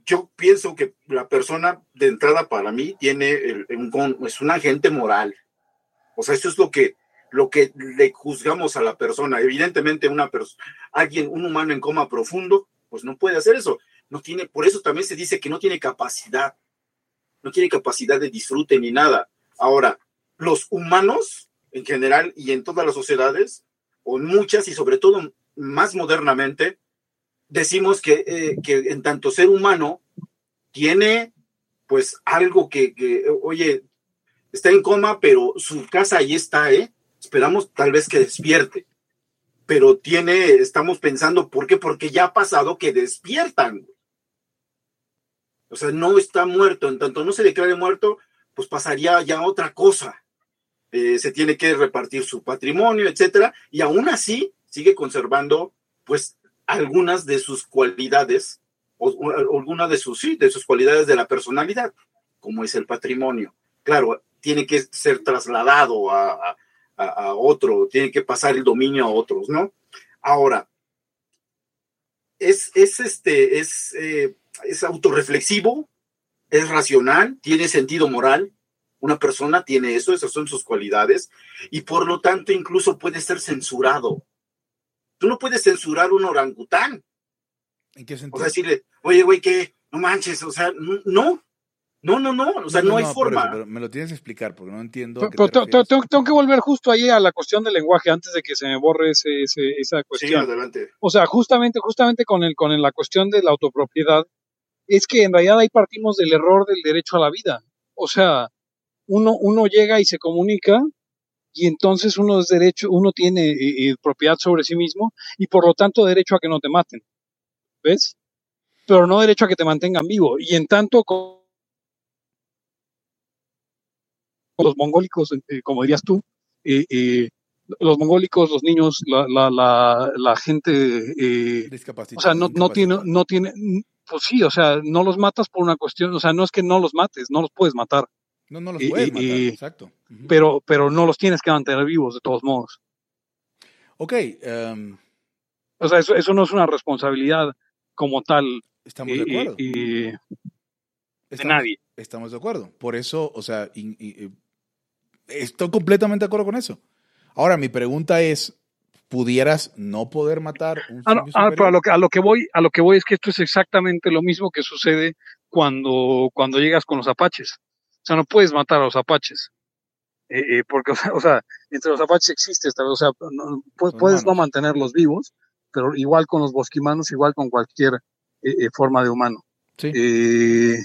yo pienso que la persona de entrada para mí tiene es un agente moral. O sea, eso es lo que, lo que le juzgamos a la persona. Evidentemente, una persona, alguien, un humano en coma profundo, pues no puede hacer eso. No tiene, por eso también se dice que no tiene capacidad. No tiene capacidad de disfrute ni nada. Ahora, los humanos, en general y en todas las sociedades, o muchas y sobre todo más modernamente, decimos que, eh, que en tanto ser humano tiene pues algo que, oye, está en coma, pero su casa ahí está, ¿eh? Esperamos tal vez que despierte. Pero tiene, estamos pensando, ¿por qué? Porque ya ha pasado que despiertan. O sea, no está muerto. En tanto no se declare muerto, pues pasaría ya otra cosa. Eh, se tiene que repartir su patrimonio, etcétera, y aún así sigue conservando, pues, algunas de sus cualidades, o, algunas de sus, de sus cualidades de la personalidad, como es el patrimonio. Claro, tiene que ser trasladado a- a otro, tiene que pasar el dominio a otros, ¿no? Ahora, es, es este, es, eh, es autorreflexivo, es racional, tiene sentido moral. Una persona tiene eso, esas son sus cualidades, y por lo tanto incluso puede ser censurado. Tú no puedes censurar un orangután. ¿En qué O sentido? sea, decirle, oye, güey, que no manches, o sea, no, no, no, no, o sea, no, hay forma. eso, pero me lo tienes que explicar porque no entiendo. a Pero, qué te tengo, tengo que volver justo ahí a la cuestión del lenguaje antes de que se me borre ese, ese- esa Sí, cuestión. adelante. O sea, justamente, justamente con el, con el- la cuestión de la autopropiedad, es que en realidad ahí partimos del error del derecho a la vida. O sea, uno, uno llega y se comunica y entonces uno es derecho, uno tiene eh, eh, propiedad sobre sí mismo y por lo tanto derecho a que no te maten. ¿Ves? Pero no derecho a que te mantengan vivo. Y en tanto con los mongólicos, eh, como dirías tú, eh, los mongólicos, los niños, la, la, la, la gente o sea, no, no tiene, no tiene, pues sí, o sea, no los matas por una cuestión, o sea, no es que no los mates, no los puedes matar, No, no los y- puedes matar, y- exacto. Pero, pero no los tienes que mantener vivos de todos modos. Ok, em, O sea, eso, eso no es una responsabilidad como tal estamos de acuerdo. de nadie. Estamos de acuerdo. Por eso, o sea, estoy completamente de acuerdo con eso. Ahora, mi pregunta es, ¿pudieras no poder matar un Ah, no, ah, pero a lo, que, a lo que voy, a lo que voy es que esto es exactamente lo mismo que sucede cuando, cuando llegas con los apaches. O sea, no puedes matar a los apaches. Eh, eh, porque, o sea, entre los apaches existe esta, o sea, no- pu- Son puedes no mantenerlos vivos, pero igual con los bosquimanos, igual con cualquier eh, eh, forma de humano. Sí. Eh,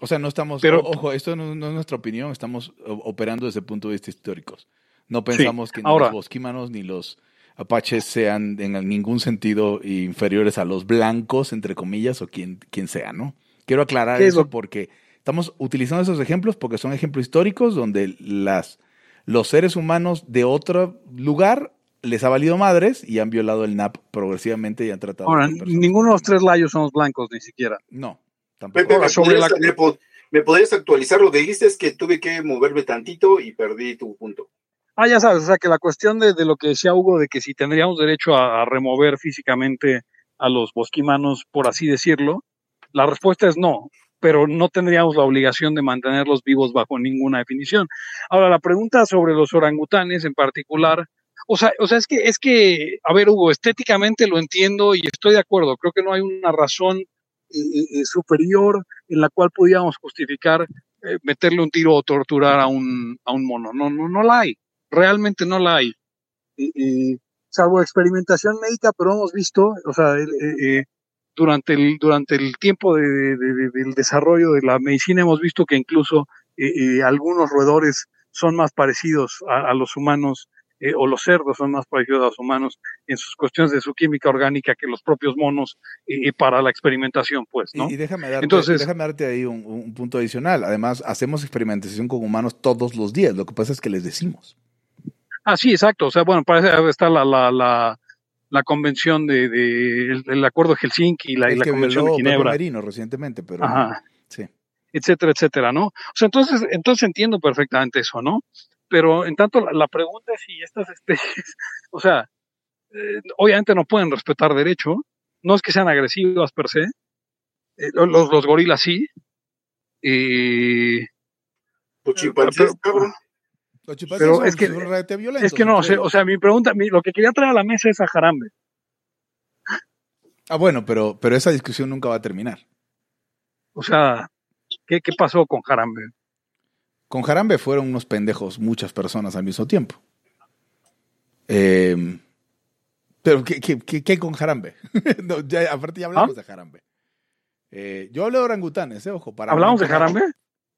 O sea, no estamos, Pero- ojo, esto no, no es nuestra opinión, estamos operando desde el punto de vista históricos. No pensamos que ni ahora- los bosquimanos ni los apaches sean en ningún sentido inferiores a los blancos, entre comillas, o quien, quien sea, ¿no? Quiero aclarar ¿Qué es eso lo- porque estamos utilizando esos ejemplos porque son ejemplos históricos donde las, los seres humanos de otro lugar les ha valido madres y han violado el NAP progresivamente y han tratado ahora, ninguno de los tres layos somos blancos, ni siquiera. No, tampoco. Ahora, ¿me, sobre podrías, la- me po- me podrías actualizar? Lo que dijiste es que tuve que moverme tantito y perdí tu punto. Ah, ya sabes, o sea, que la cuestión de, de lo que decía Hugo, de que si tendríamos derecho a, a remover físicamente a los bosquimanos, por así decirlo, la respuesta es no, pero no tendríamos la obligación de mantenerlos vivos bajo ninguna definición. Ahora, la pregunta sobre los orangutanes en particular, o sea, o sea, es que, es que, a ver, Hugo, estéticamente lo entiendo y estoy de acuerdo. Creo que no hay una razón eh, eh, superior en la cual pudiéramos justificar eh, meterle un tiro o torturar a un, a un mono. No, no, no la hay. Realmente no la hay. Salvo experimentación médica, pero hemos visto, o sea, eh, eh, durante el, durante el tiempo de- de- de- del desarrollo de la medicina hemos visto que incluso eh, eh, algunos roedores son más parecidos a, a los humanos eh, o los cerdos son más parecidos a los humanos en sus cuestiones de su química orgánica que los propios monos eh, para la experimentación, pues, ¿no? Y, y déjame, darte, Entonces- déjame darte ahí un, un punto adicional. Además, hacemos experimentación con humanos todos los días. Lo que pasa es que les decimos. Ah, sí, exacto. O sea, bueno, parece está la, la, la, la convención de, de el, el acuerdo de Helsinki y la, y el la que convención de Ginebra, Merino recientemente, pero Ajá. sí. etcétera, etcétera, ¿no? O sea, entonces, entonces entiendo perfectamente eso, ¿no? Pero en tanto la, la pregunta es si estas especies, o sea, eh, obviamente no pueden respetar derecho, no es que sean agresivas per se, eh, los, los gorilas sí, y Los chimpancés, pero- cabrón. Los Pero son- es que- son relativamente violentos es que no, o sea, ellos. o sea, mi pregunta, mi- lo que quería traer a la mesa es a Jarambe. Ah, bueno, pero, pero esa discusión nunca va a terminar. O sea, ¿qué, qué pasó con Jarambe? Con Jarambe fueron unos pendejos muchas personas al mismo tiempo. Eh, pero ¿qué, qué, qué- qué con Jarambe? No, ya, aparte ya hablamos de Jarambe. Eh, yo hablé de orangutanes, eh, ojo. Para ¿Hablamos de Jarambe?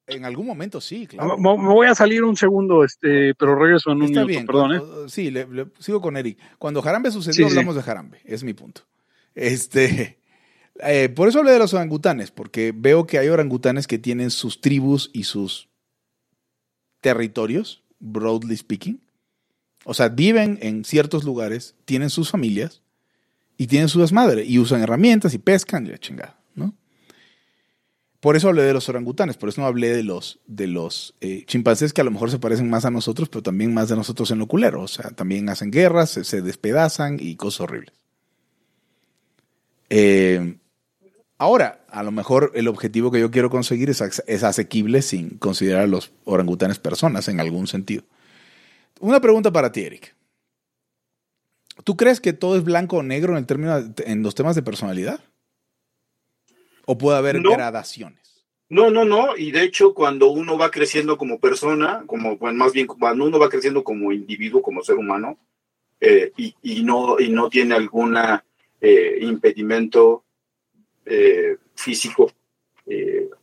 En algún momento sí, claro. Me voy a salir un segundo, este, pero regreso en un Está minuto, bien. perdón, ¿eh? Sí, le- le- sigo con Eric. Cuando Jarambe sucedió, Sí, sí. hablamos de Jarambe. Es mi punto. Este, eh, por eso hablé de los orangutanes, porque veo que hay orangutanes que tienen sus tribus y sus territorios, broadly speaking. O sea, viven en ciertos lugares, tienen sus familias y tienen su desmadre y usan herramientas y pescan y la chingada. Por eso hablé de los orangutanes, por eso no hablé de los, de los eh, chimpancés que a lo mejor se parecen más a nosotros, pero también más de nosotros en lo culero. O sea, también hacen guerras, se, despedazan y cosas horribles. Eh, ahora, a lo mejor el objetivo que yo quiero conseguir es, es asequible sin considerar a los orangutanes personas en algún sentido. Una pregunta para ti, Eric. ¿Tú crees que todo es blanco o negro en, el término, en los temas de personalidad? ¿O puede haber No. gradaciones? No, no, no. Y de hecho, cuando uno va creciendo como persona, como bueno, más bien cuando uno va creciendo como individuo, como ser humano, eh, y, y no, y no tiene alguna eh, impedimento eh, físico,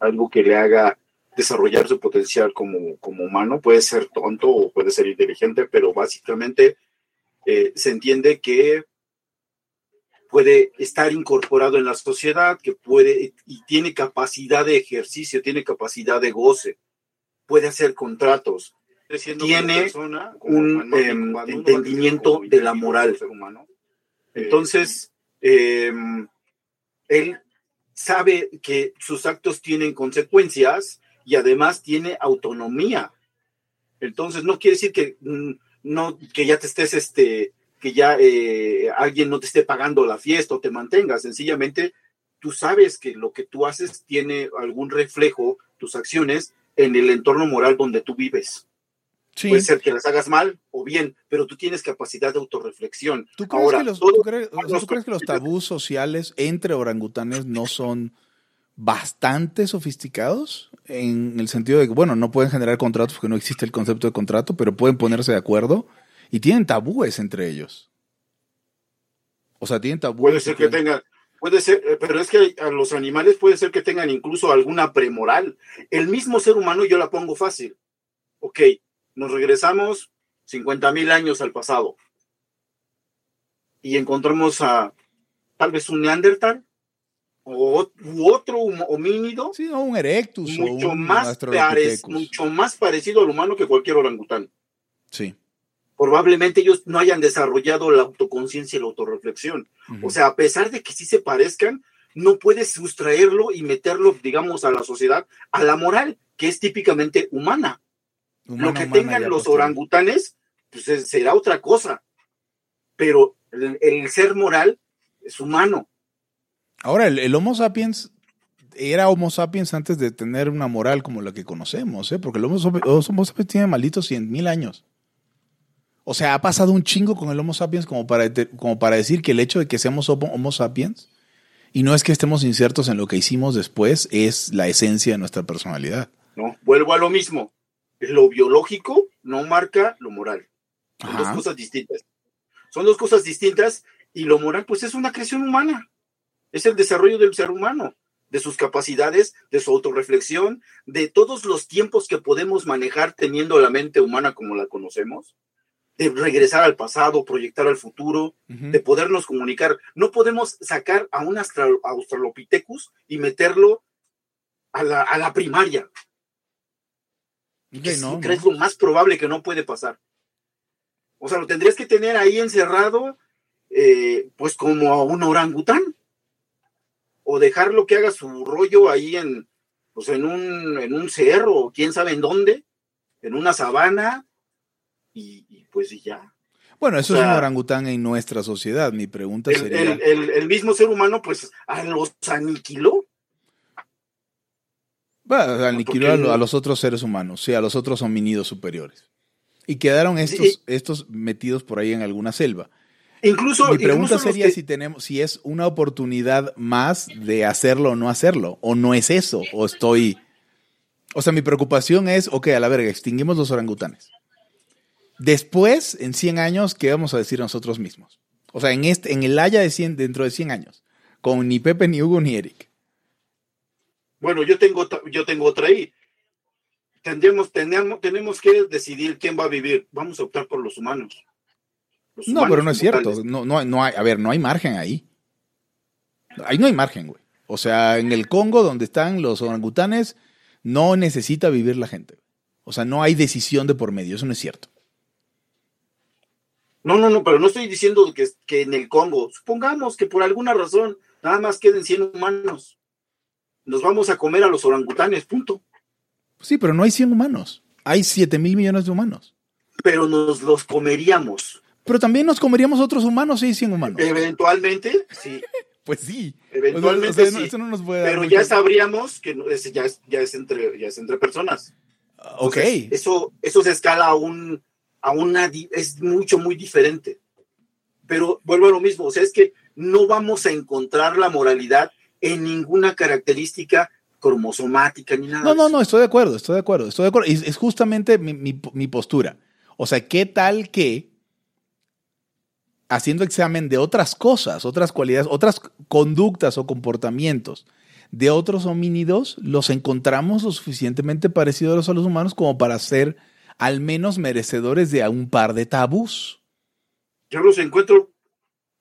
algo que le haga desarrollar su potencial como, como humano, puede ser tonto o puede ser inteligente, pero básicamente se entiende que puede estar incorporado en la sociedad, que puede y tiene capacidad de ejercicio, tiene capacidad de goce, puede hacer contratos, tiene un em, entendimiento de la moral. Entonces, em, él sabe que sus actos tienen consecuencias y además tiene autonomía. Entonces, no quiere decir que, mm, no, que ya te estés, este, que ya eh, alguien no te esté pagando la fiesta o te mantenga. Sencillamente, tú sabes que lo que tú haces tiene algún reflejo, tus acciones, en el entorno moral donde tú vives. Sí. Puede ser que las hagas mal o bien, pero tú tienes capacidad de autorreflexión. ¿Tú crees, Ahora, que los, tú crees- ¿tú crees que los tabús sociales entre orangutanes no son bastante sofisticados? En el sentido de que, bueno, no pueden generar contratos porque no existe el concepto de contrato, pero pueden ponerse de acuerdo y tienen tabúes entre ellos. O sea, tienen tabúes. Puede ser que tienen- tenga, puede ser, eh, pero es que a los animales puede ser que tengan incluso alguna premoral. El mismo ser humano yo la pongo fácil. Ok, nos regresamos 50 mil años al pasado y encontramos a tal vez un neandertal o u otro homínido Sí, no, un erectus mucho o un más, Australopithecus. mucho más parecido al humano que cualquier orangután. Sí. Probablemente ellos no hayan desarrollado la autoconciencia y la autorreflexión. O sea, a pesar de que sí se parezcan, no puedes sustraerlo y meterlo, digamos, a la sociedad, a la moral, que es típicamente humana. Lo que humana, tengan los orangutanes pues es- será otra cosa. Pero el, el ser moral es humano. Ahora, el, el Homo sapiens era Homo sapiens antes de tener una moral como la que conocemos, ¿eh? porque el Homo, Homo sapiens tiene malditos 100 mil años. O sea, ha pasado un chingo con el Homo sapiens como para, como para decir que el hecho de que seamos Homo, sapiens y no es que estemos insertos en lo que hicimos después, es la esencia de nuestra personalidad. ¿no? Vuelvo a lo mismo. Lo biológico no marca lo moral. Son Ajá. dos cosas distintas. Son dos cosas distintas y lo moral pues es una creación humana. Es el desarrollo del ser humano, de sus capacidades, de su autorreflexión, de todos los tiempos que podemos manejar teniendo la mente humana como la conocemos, de regresar al pasado, proyectar al futuro, de podernos comunicar. No podemos sacar a un Astra- Australopithecus y meterlo a la, a la primaria. Ok, que no, siempre no. es lo más probable que no puede pasar. O sea, lo tendrías que tener ahí encerrado, eh, pues como a un orangután. O dejarlo que haga su rollo ahí en, pues en un, en un cerro, o quién sabe en dónde, en una sabana, y, y pues y ya. Bueno, eso O es un orangután en nuestra sociedad. Mi pregunta El, sería... el- el- el mismo ser humano, pues, a los aniquiló. Bueno, aniquiló a, los otros seres humanos, sí, a los otros homínidos superiores. Y quedaron estos, Sí. estos metidos por ahí en alguna selva. Incluso, Mi pregunta incluso sería que- si tenemos, si es una oportunidad más de hacerlo o no hacerlo, o no es eso, o estoy. O sea, mi preocupación es, ok, a la verga, extinguimos los orangutanes. Después, en 100 años, ¿qué vamos a decir nosotros mismos? O sea, en este, en el haya de 100, dentro de 100 años, con ni Pepe, ni Hugo, ni Eric. Bueno, yo tengo, otra- yo tengo otra ahí. Tendríamos, tenemos, tenemos que decidir quién va a vivir. Vamos a optar por los humanos. Los No, humanos pero no es cierto. tales. No, no, no hay, a ver, no hay margen ahí. Ahí no hay margen, güey. O sea, en el Congo, donde están los orangutanes, no necesita vivir la gente. O sea, no hay decisión de por medio. Eso no es cierto. No, no, no, pero no estoy diciendo que, que en el Congo, supongamos que por alguna razón nada más queden 100 humanos. Nos vamos a comer a los orangutanes, punto. Sí, pero no hay 100 humanos. Hay 7 mil millones de humanos. Pero nos los comeríamos. Pero también nos comeríamos otros humanos hay 100 humanos. Eventualmente, sí. Pues sí. Eventualmente O sea, o sea, sí. eso no nos puede dar Pero ya sabríamos que no- es- ya, es, ya, es entre, ya es entre personas. Ok. Entonces, eso, eso se escala a un, a una, es mucho, muy diferente. Pero vuelvo a lo mismo, o sea, es que no vamos a encontrar la moralidad en ninguna característica cromosomática ni nada. No, no, no, estoy de acuerdo, estoy de acuerdo, estoy de acuerdo. Y es justamente mi, mi- mi postura. O sea, ¿qué tal que haciendo examen de otras cosas, otras cualidades, otras conductas o comportamientos de otros homínidos, los encontramos lo suficientemente parecidos a los humanos como para ser al menos merecedores de un par de tabús? Yo los encuentro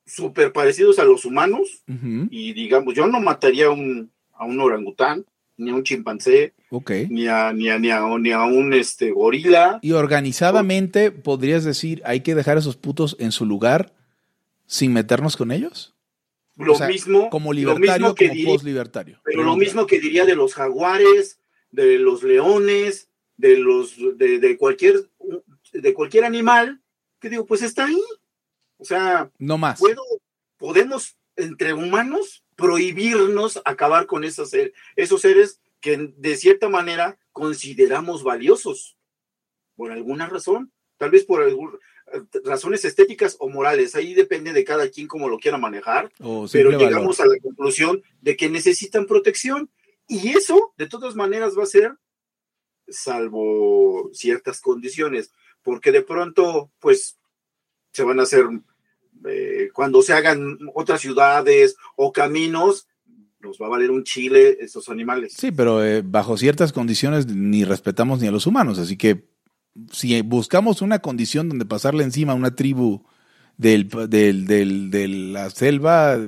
súper parecidos a los humanos y digamos, yo no mataría a un, a un orangután, ni a un chimpancé, ni a, ni a, ni a, ni a un este, gorila. Y organizadamente podrías decir, hay que dejar a esos putos en su lugar sin meternos con ellos. Lo O sea, mismo, Como lo libertario, mismo que como diría- post-libertario. Pero lo mismo que diría de los jaguares, de los leones, de los de, de cualquier de cualquier animal, que digo, pues está ahí. O sea, No más. puedo podemos entre humanos prohibirnos acabar con esos seres, esos seres que de cierta manera consideramos valiosos por alguna razón, tal vez por algún- razones estéticas o morales, ahí depende de cada quien cómo lo quiera manejar O pero llegamos valor. a la conclusión de que necesitan protección y eso de todas maneras va a ser salvo ciertas condiciones porque de pronto pues se van a hacer eh, cuando se hagan otras ciudades o caminos nos va a valer un chile esos animales Sí, pero eh, bajo ciertas condiciones ni respetamos ni a los humanos. Así que si buscamos una condición donde pasarle encima a una tribu del, del- del- de la selva,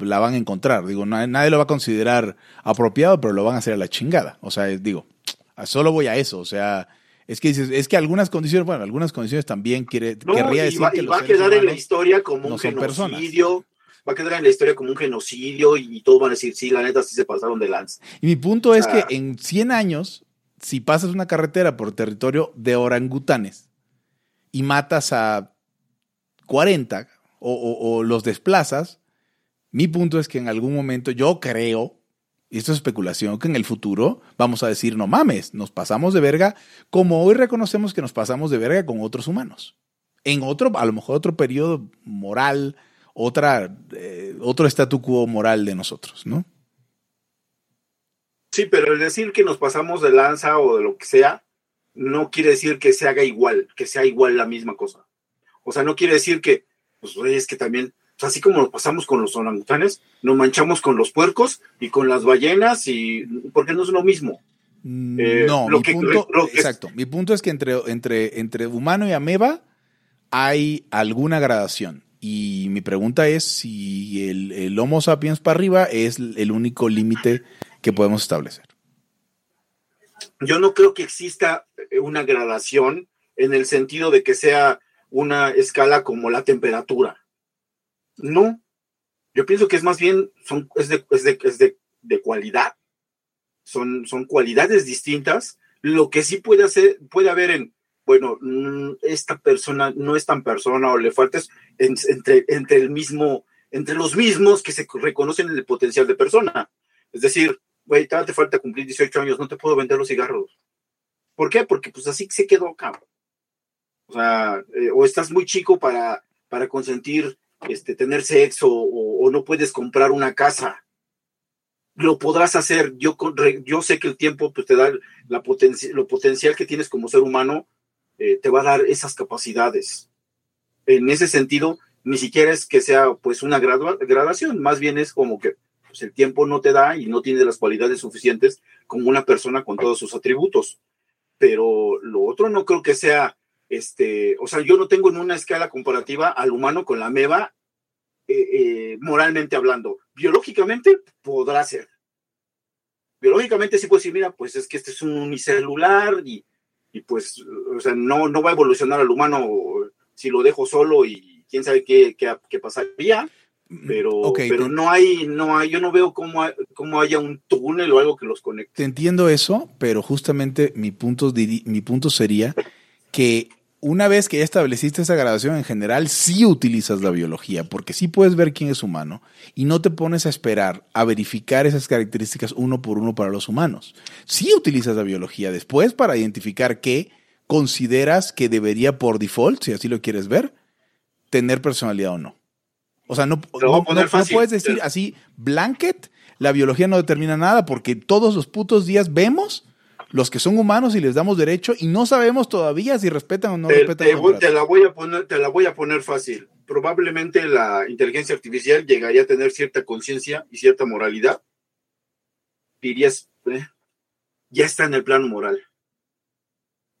la van a encontrar. Digo, na- nadie lo va a considerar apropiado, pero lo van a hacer a la chingada. O sea, digo, solo voy a eso. O sea, es que dices, es que algunas condiciones, bueno, algunas condiciones también quiere, No, querría decir va, que y los va a quedar en la historia como no un personas. genocidio va a quedar en la historia como un genocidio y todos van a decir sí la neta sí se pasaron de lanza Y mi punto es sea- que en 100 años, si pasas una carretera por territorio de orangutanes y matas a 40 o, o- o los desplazas, mi punto es que en algún momento yo creo, y esto es especulación, que en el futuro vamos a decir, no mames, nos pasamos de verga, como hoy reconocemos que nos pasamos de verga con otros humanos. En otro, a lo mejor otro periodo moral, otra, eh, otro statu quo moral de nosotros, ¿no? Sí, pero el decir que nos pasamos de lanza o de lo que sea, no quiere decir que se haga igual, que sea igual la misma cosa. O sea, no quiere decir que, pues, es que también, así como nos pasamos con los orangutanes, nos manchamos con los puercos y con las ballenas y, porque no es lo mismo. Eh, no, lo mi que- punto, lo que- exacto. Mi punto es que entre, entre, entre humano y ameba hay alguna gradación. Y mi pregunta es si el, el Homo sapiens para arriba es el único límite que podemos establecer. Yo no creo que exista eh, una gradación en el sentido de que sea una escala como la temperatura. No. Yo pienso que es más bien, son, es, de, es, de, es de, cualidad. Son, son cualidades distintas. Lo que sí puede hacer, puede haber en, bueno, mm, esta persona no es tan persona o le falta es en- entre, entre el mismo, entre los mismos que se reconocen el potencial de persona. Es decir, güey, te falta cumplir 18 años, no te puedo vender los cigarros. ¿Por qué? Porque pues así se quedó, cabrón. O sea, eh, o estás muy chico para, para consentir este, tener sexo o, no puedes comprar una casa. Lo podrás hacer. Yo, yo sé que el tiempo pues, te da la potenci- lo potencial que tienes como ser humano, eh, te va a dar esas capacidades. En ese sentido, ni siquiera es que sea pues una graduación, más bien es como que pues, el tiempo no te da y no tienes las cualidades suficientes como una persona con todos sus atributos. Pero lo otro no creo que sea, este, o sea, yo no tengo en una escala comparativa al humano con la meba, eh, eh, moralmente hablando. Biológicamente podrá ser. Biológicamente sí puedo decir, mira, pues es que este es un unicelular y, y pues, o sea, no, no va a evolucionar al humano si lo dejo solo y quién sabe qué, qué, qué pasaría pero, Ok, pero te- no hay, no hay, yo no veo cómo, hay- cómo haya un túnel o algo que los conecte. Te entiendo eso, pero justamente mi punto, mi punto sería que una vez que ya estableciste esa gradación en general, sí utilizas la biología, porque sí puedes ver quién es humano y no te pones a esperar a verificar esas características uno por uno para los humanos. Sí utilizas la biología después para identificar qué consideras que debería por default, si así lo quieres ver, tener personalidad o no. O sea, no, no- no- puedes decir así, blanket, la biología no determina nada porque todos los putos días vemos los que son humanos y les damos derecho y no sabemos todavía si respetan o no te, respetan. te el voy- te la voy a poner, te la voy a poner fácil. Probablemente la inteligencia artificial llegaría a tener cierta conciencia y cierta moralidad. Dirías, eh, ya está en el plano moral.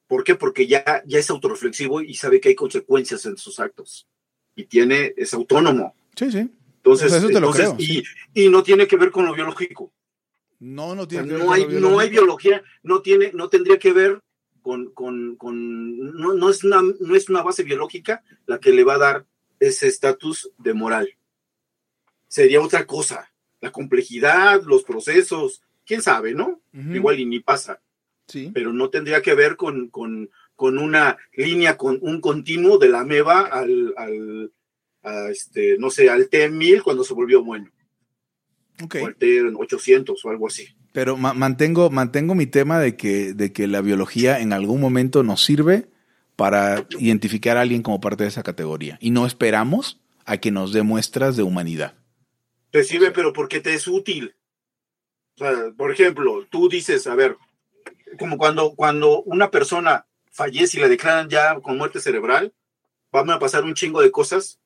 ¿Por qué? Porque ya, ya es autorreflexivo y sabe que hay consecuencias en sus actos. Y tiene, es autónomo. Sí, sí. Entonces, eso te lo entonces creo, y, y no tiene que ver con lo biológico. No, no O sea, tiene que ver no con hay, no hay biología, no tiene, no tendría que ver con, con, con no, no es una, no es una base biológica la que le va a dar ese estatus de moral. Sería otra cosa. La complejidad, los procesos, quién sabe, ¿no? Igual y ni pasa, Sí. pero no tendría que ver con, con, con una línea, con un continuo de la ameba al, al a este, no sé, al T1000 cuando se volvió bueno, Ok. o al T800 o algo así. Pero ma- mantengo, mantengo mi tema de que, de que la biología en algún momento nos sirve para identificar a alguien como parte de esa categoría. Y no esperamos a que nos dé muestras de humanidad. Te sirve, pero porque te es útil. O sea, por ejemplo, tú dices, a ver, como cuando, cuando una persona fallece y la declaran ya con muerte cerebral, van a pasar un chingo de cosas.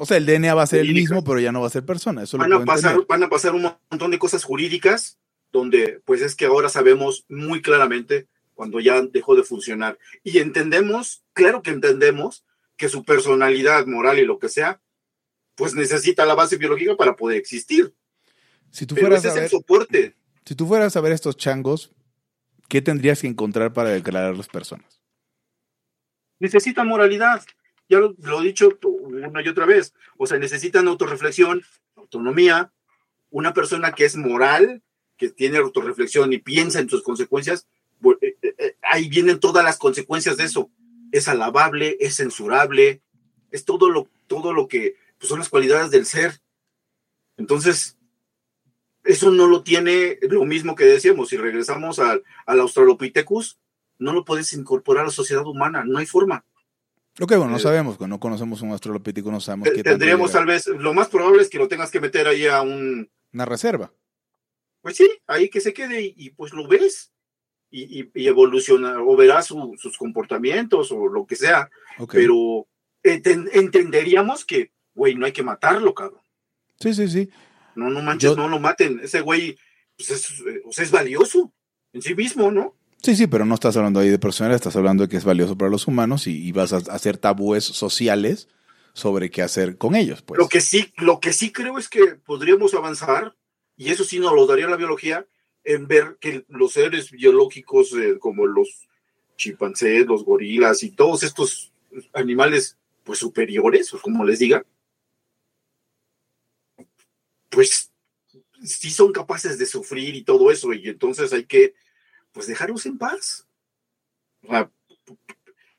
O sea, el DNA va a ser el mismo, pero ya no va a ser persona. Eso lo Van a, pasar, van a pasar un montón de cosas jurídicas donde, pues es que ahora sabemos muy claramente cuando ya dejó de funcionar. Y entendemos, claro que entendemos, que su personalidad moral y lo que sea, pues necesita la base biológica para poder existir. Si tú, Pero fueras ese a es el ver, soporte. si tú fueras a ver estos changos, ¿qué tendrías que encontrar para declarar las personas? necesitan moralidad. Ya lo, he dicho una y otra vez. O sea, necesitan autorreflexión, autonomía. Una persona que es moral, que tiene autorreflexión y piensa en sus consecuencias, eh, eh, eh, ahí vienen todas las consecuencias de eso. es alabable, es censurable, es todo lo, todo lo que pues, son las cualidades del ser. Entonces, eso no lo tiene lo mismo que decíamos, si regresamos al, al Australopithecus, no lo puedes incorporar a la sociedad humana, no hay forma. Ok, bueno, no Eh, sabemos, no conocemos un australopithecus, no sabemos qué tanto Tendríamos tal vez, lo más probable es que lo tengas que meter ahí a un, Una reserva. pues sí, ahí que se quede y, y, pues lo ves y, y- y evoluciona o verás su- sus comportamientos o lo que sea, pero enten- entenderíamos que, güey, no hay que matarlo, cabrón. Sí, sí, sí. No, no manches, Yo- no lo maten. Ese güey pues es, eh, o sea, es valioso en sí mismo, ¿no? Sí, sí, pero no estás hablando ahí de personalidad, estás hablando de que es valioso para los humanos y, vas a hacer tabúes sociales sobre qué hacer con ellos, pues. Lo que sí, lo que sí creo es que podríamos avanzar, y eso sí nos lo daría la biología, en ver que los seres biológicos eh, como los chimpancés, los gorilas y todos estos animales pues superiores, o como les diga, pues sí son capaces de sufrir y todo eso, y entonces hay que pues dejarlos en paz. O sea,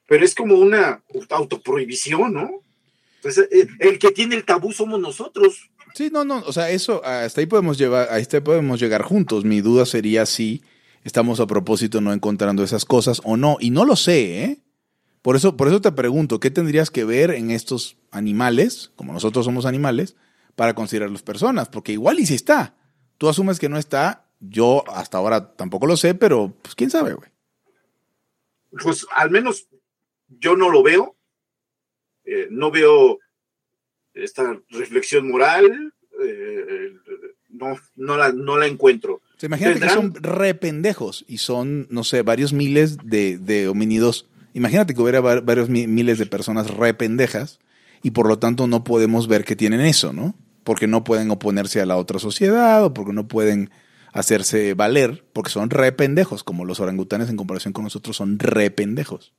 pero es como una autoprohibición, ¿no? Entonces, el, el que tiene el tabú somos nosotros. Sí, no, no, o sea, eso, hasta ahí podemos llevar, hasta ahí podemos llegar juntos. Mi duda sería si estamos a propósito no encontrando esas cosas o no, y no lo sé, ¿eh? Por eso, por eso te pregunto, ¿qué tendrías que ver en estos animales, como nosotros somos animales, para considerarlos personas? Porque igual y si está. Tú asumes que no está, yo hasta ahora tampoco lo sé, pero pues quién sabe, güey. Pues al menos yo no lo veo. Eh, no veo esta reflexión moral. eh, no, no, la, no la encuentro. O sea, imagínate que son re pendejos y son, no sé, varios miles de, de homínidos. Imagínate que hubiera va- varios mi- miles de personas re pendejas y por lo tanto no podemos ver que tienen eso, ¿no? Porque no pueden oponerse a la otra sociedad o porque no pueden hacerse valer, porque son re pendejos, como los orangutanes en comparación con nosotros son re pendejos.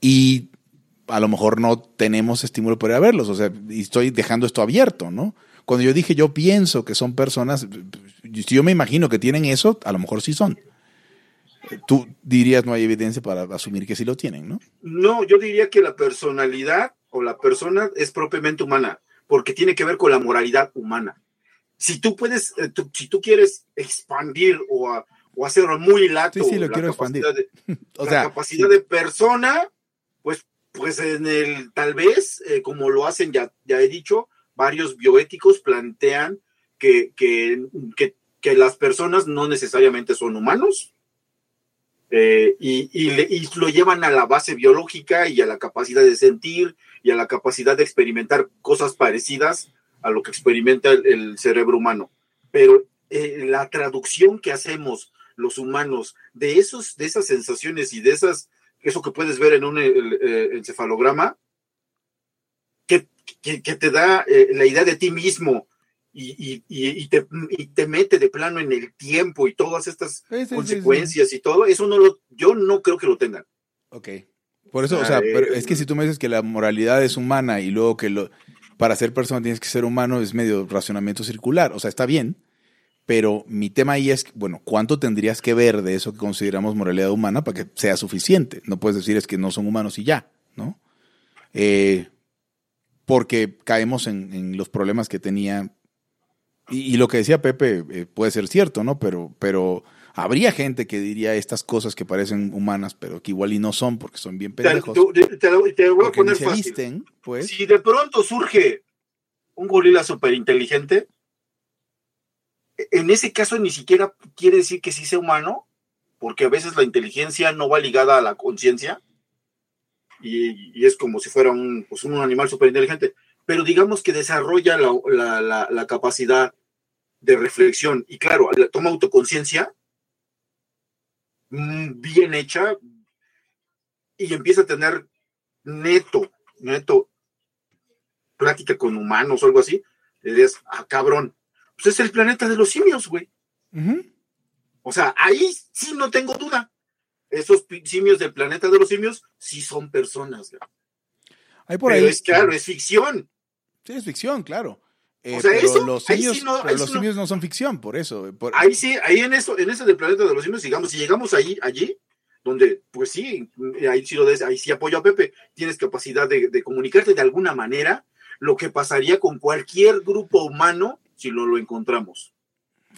Y a lo mejor no tenemos estímulo para verlos, o sea, y estoy dejando esto abierto, ¿no? Cuando yo dije yo pienso que son personas, si yo me imagino que tienen eso, a lo mejor sí son. Tú dirías no hay evidencia para asumir que sí lo tienen, ¿no? No, yo diría que la personalidad o la persona es propiamente humana, porque tiene que ver con la moralidad humana. Si tú puedes, eh, tú- si tú quieres expandir o, a- o hacerlo muy lato, Sí, sí, lo la quiero expandir. capacidad de- O la sea, capacidad sí. de persona, pues, pues en el, tal vez, eh, como lo hacen, ya, ya he dicho, varios bioéticos plantean que, que, que, que las personas no necesariamente son humanos, eh, y, y, le- y lo llevan a la base biológica y a la capacidad de sentir y a la capacidad de experimentar cosas parecidas a lo que experimenta el, el cerebro humano. Pero eh, la traducción que hacemos los humanos de esos, de esas sensaciones y de esas, eso que puedes ver en un el, eh, encefalograma, que, que, que te da eh, la idea de ti mismo y, y, y, te, y te mete de plano en el tiempo y todas estas Sí, sí, sí, sí. consecuencias y todo, eso no lo, yo no creo que lo tengan. Ok. Por eso, o Ah, sea, eh, pero es que si tú me dices que la moralidad es humana y luego que lo, para ser persona tienes que ser humano, es medio racionamiento circular. O sea, está bien, pero mi tema ahí es, bueno, ¿cuánto tendrías que ver de eso que consideramos moralidad humana para que sea suficiente? No puedes decir es que no son humanos y ya, ¿no? Eh, porque caemos en, los problemas que tenía. Y, y lo que decía Pepe eh, puede ser cierto, ¿no? Pero, pero habría gente que diría estas cosas que parecen humanas, pero que igual y no son porque son bien pendejos. te- te te voy a poner fácil. visten, pues. Si de pronto surge un gorila súper inteligente, en ese caso ni siquiera quiere decir que sí sea humano, porque a veces la inteligencia no va ligada a la conciencia y, y es como si fuera un, pues, un animal súper inteligente, pero digamos que desarrolla la, la- la- la capacidad de reflexión y claro, la- toma autoconciencia bien hecha y empieza a tener neto, neto, plática con humanos o algo así, le dirías, ah, cabrón, pues es el planeta de los simios, güey. O sea, ahí sí no tengo duda. Esos simios del planeta de los simios sí son personas, güey. Hay por Pero ahí. es claro, es ficción. Sí, es ficción, claro. Eh, O sea, pero eso, los simios, sí no- pero los no. simios no son ficción, por eso. por- Ahí sí, ahí en eso, en ese del planeta de los simios, digamos, si llegamos ahí, allí, donde, pues sí, ahí sí, lo des- ahí sí apoyo a Pepe, tienes capacidad de, de comunicarte de alguna manera, lo que pasaría con cualquier grupo humano si lo, lo encontramos.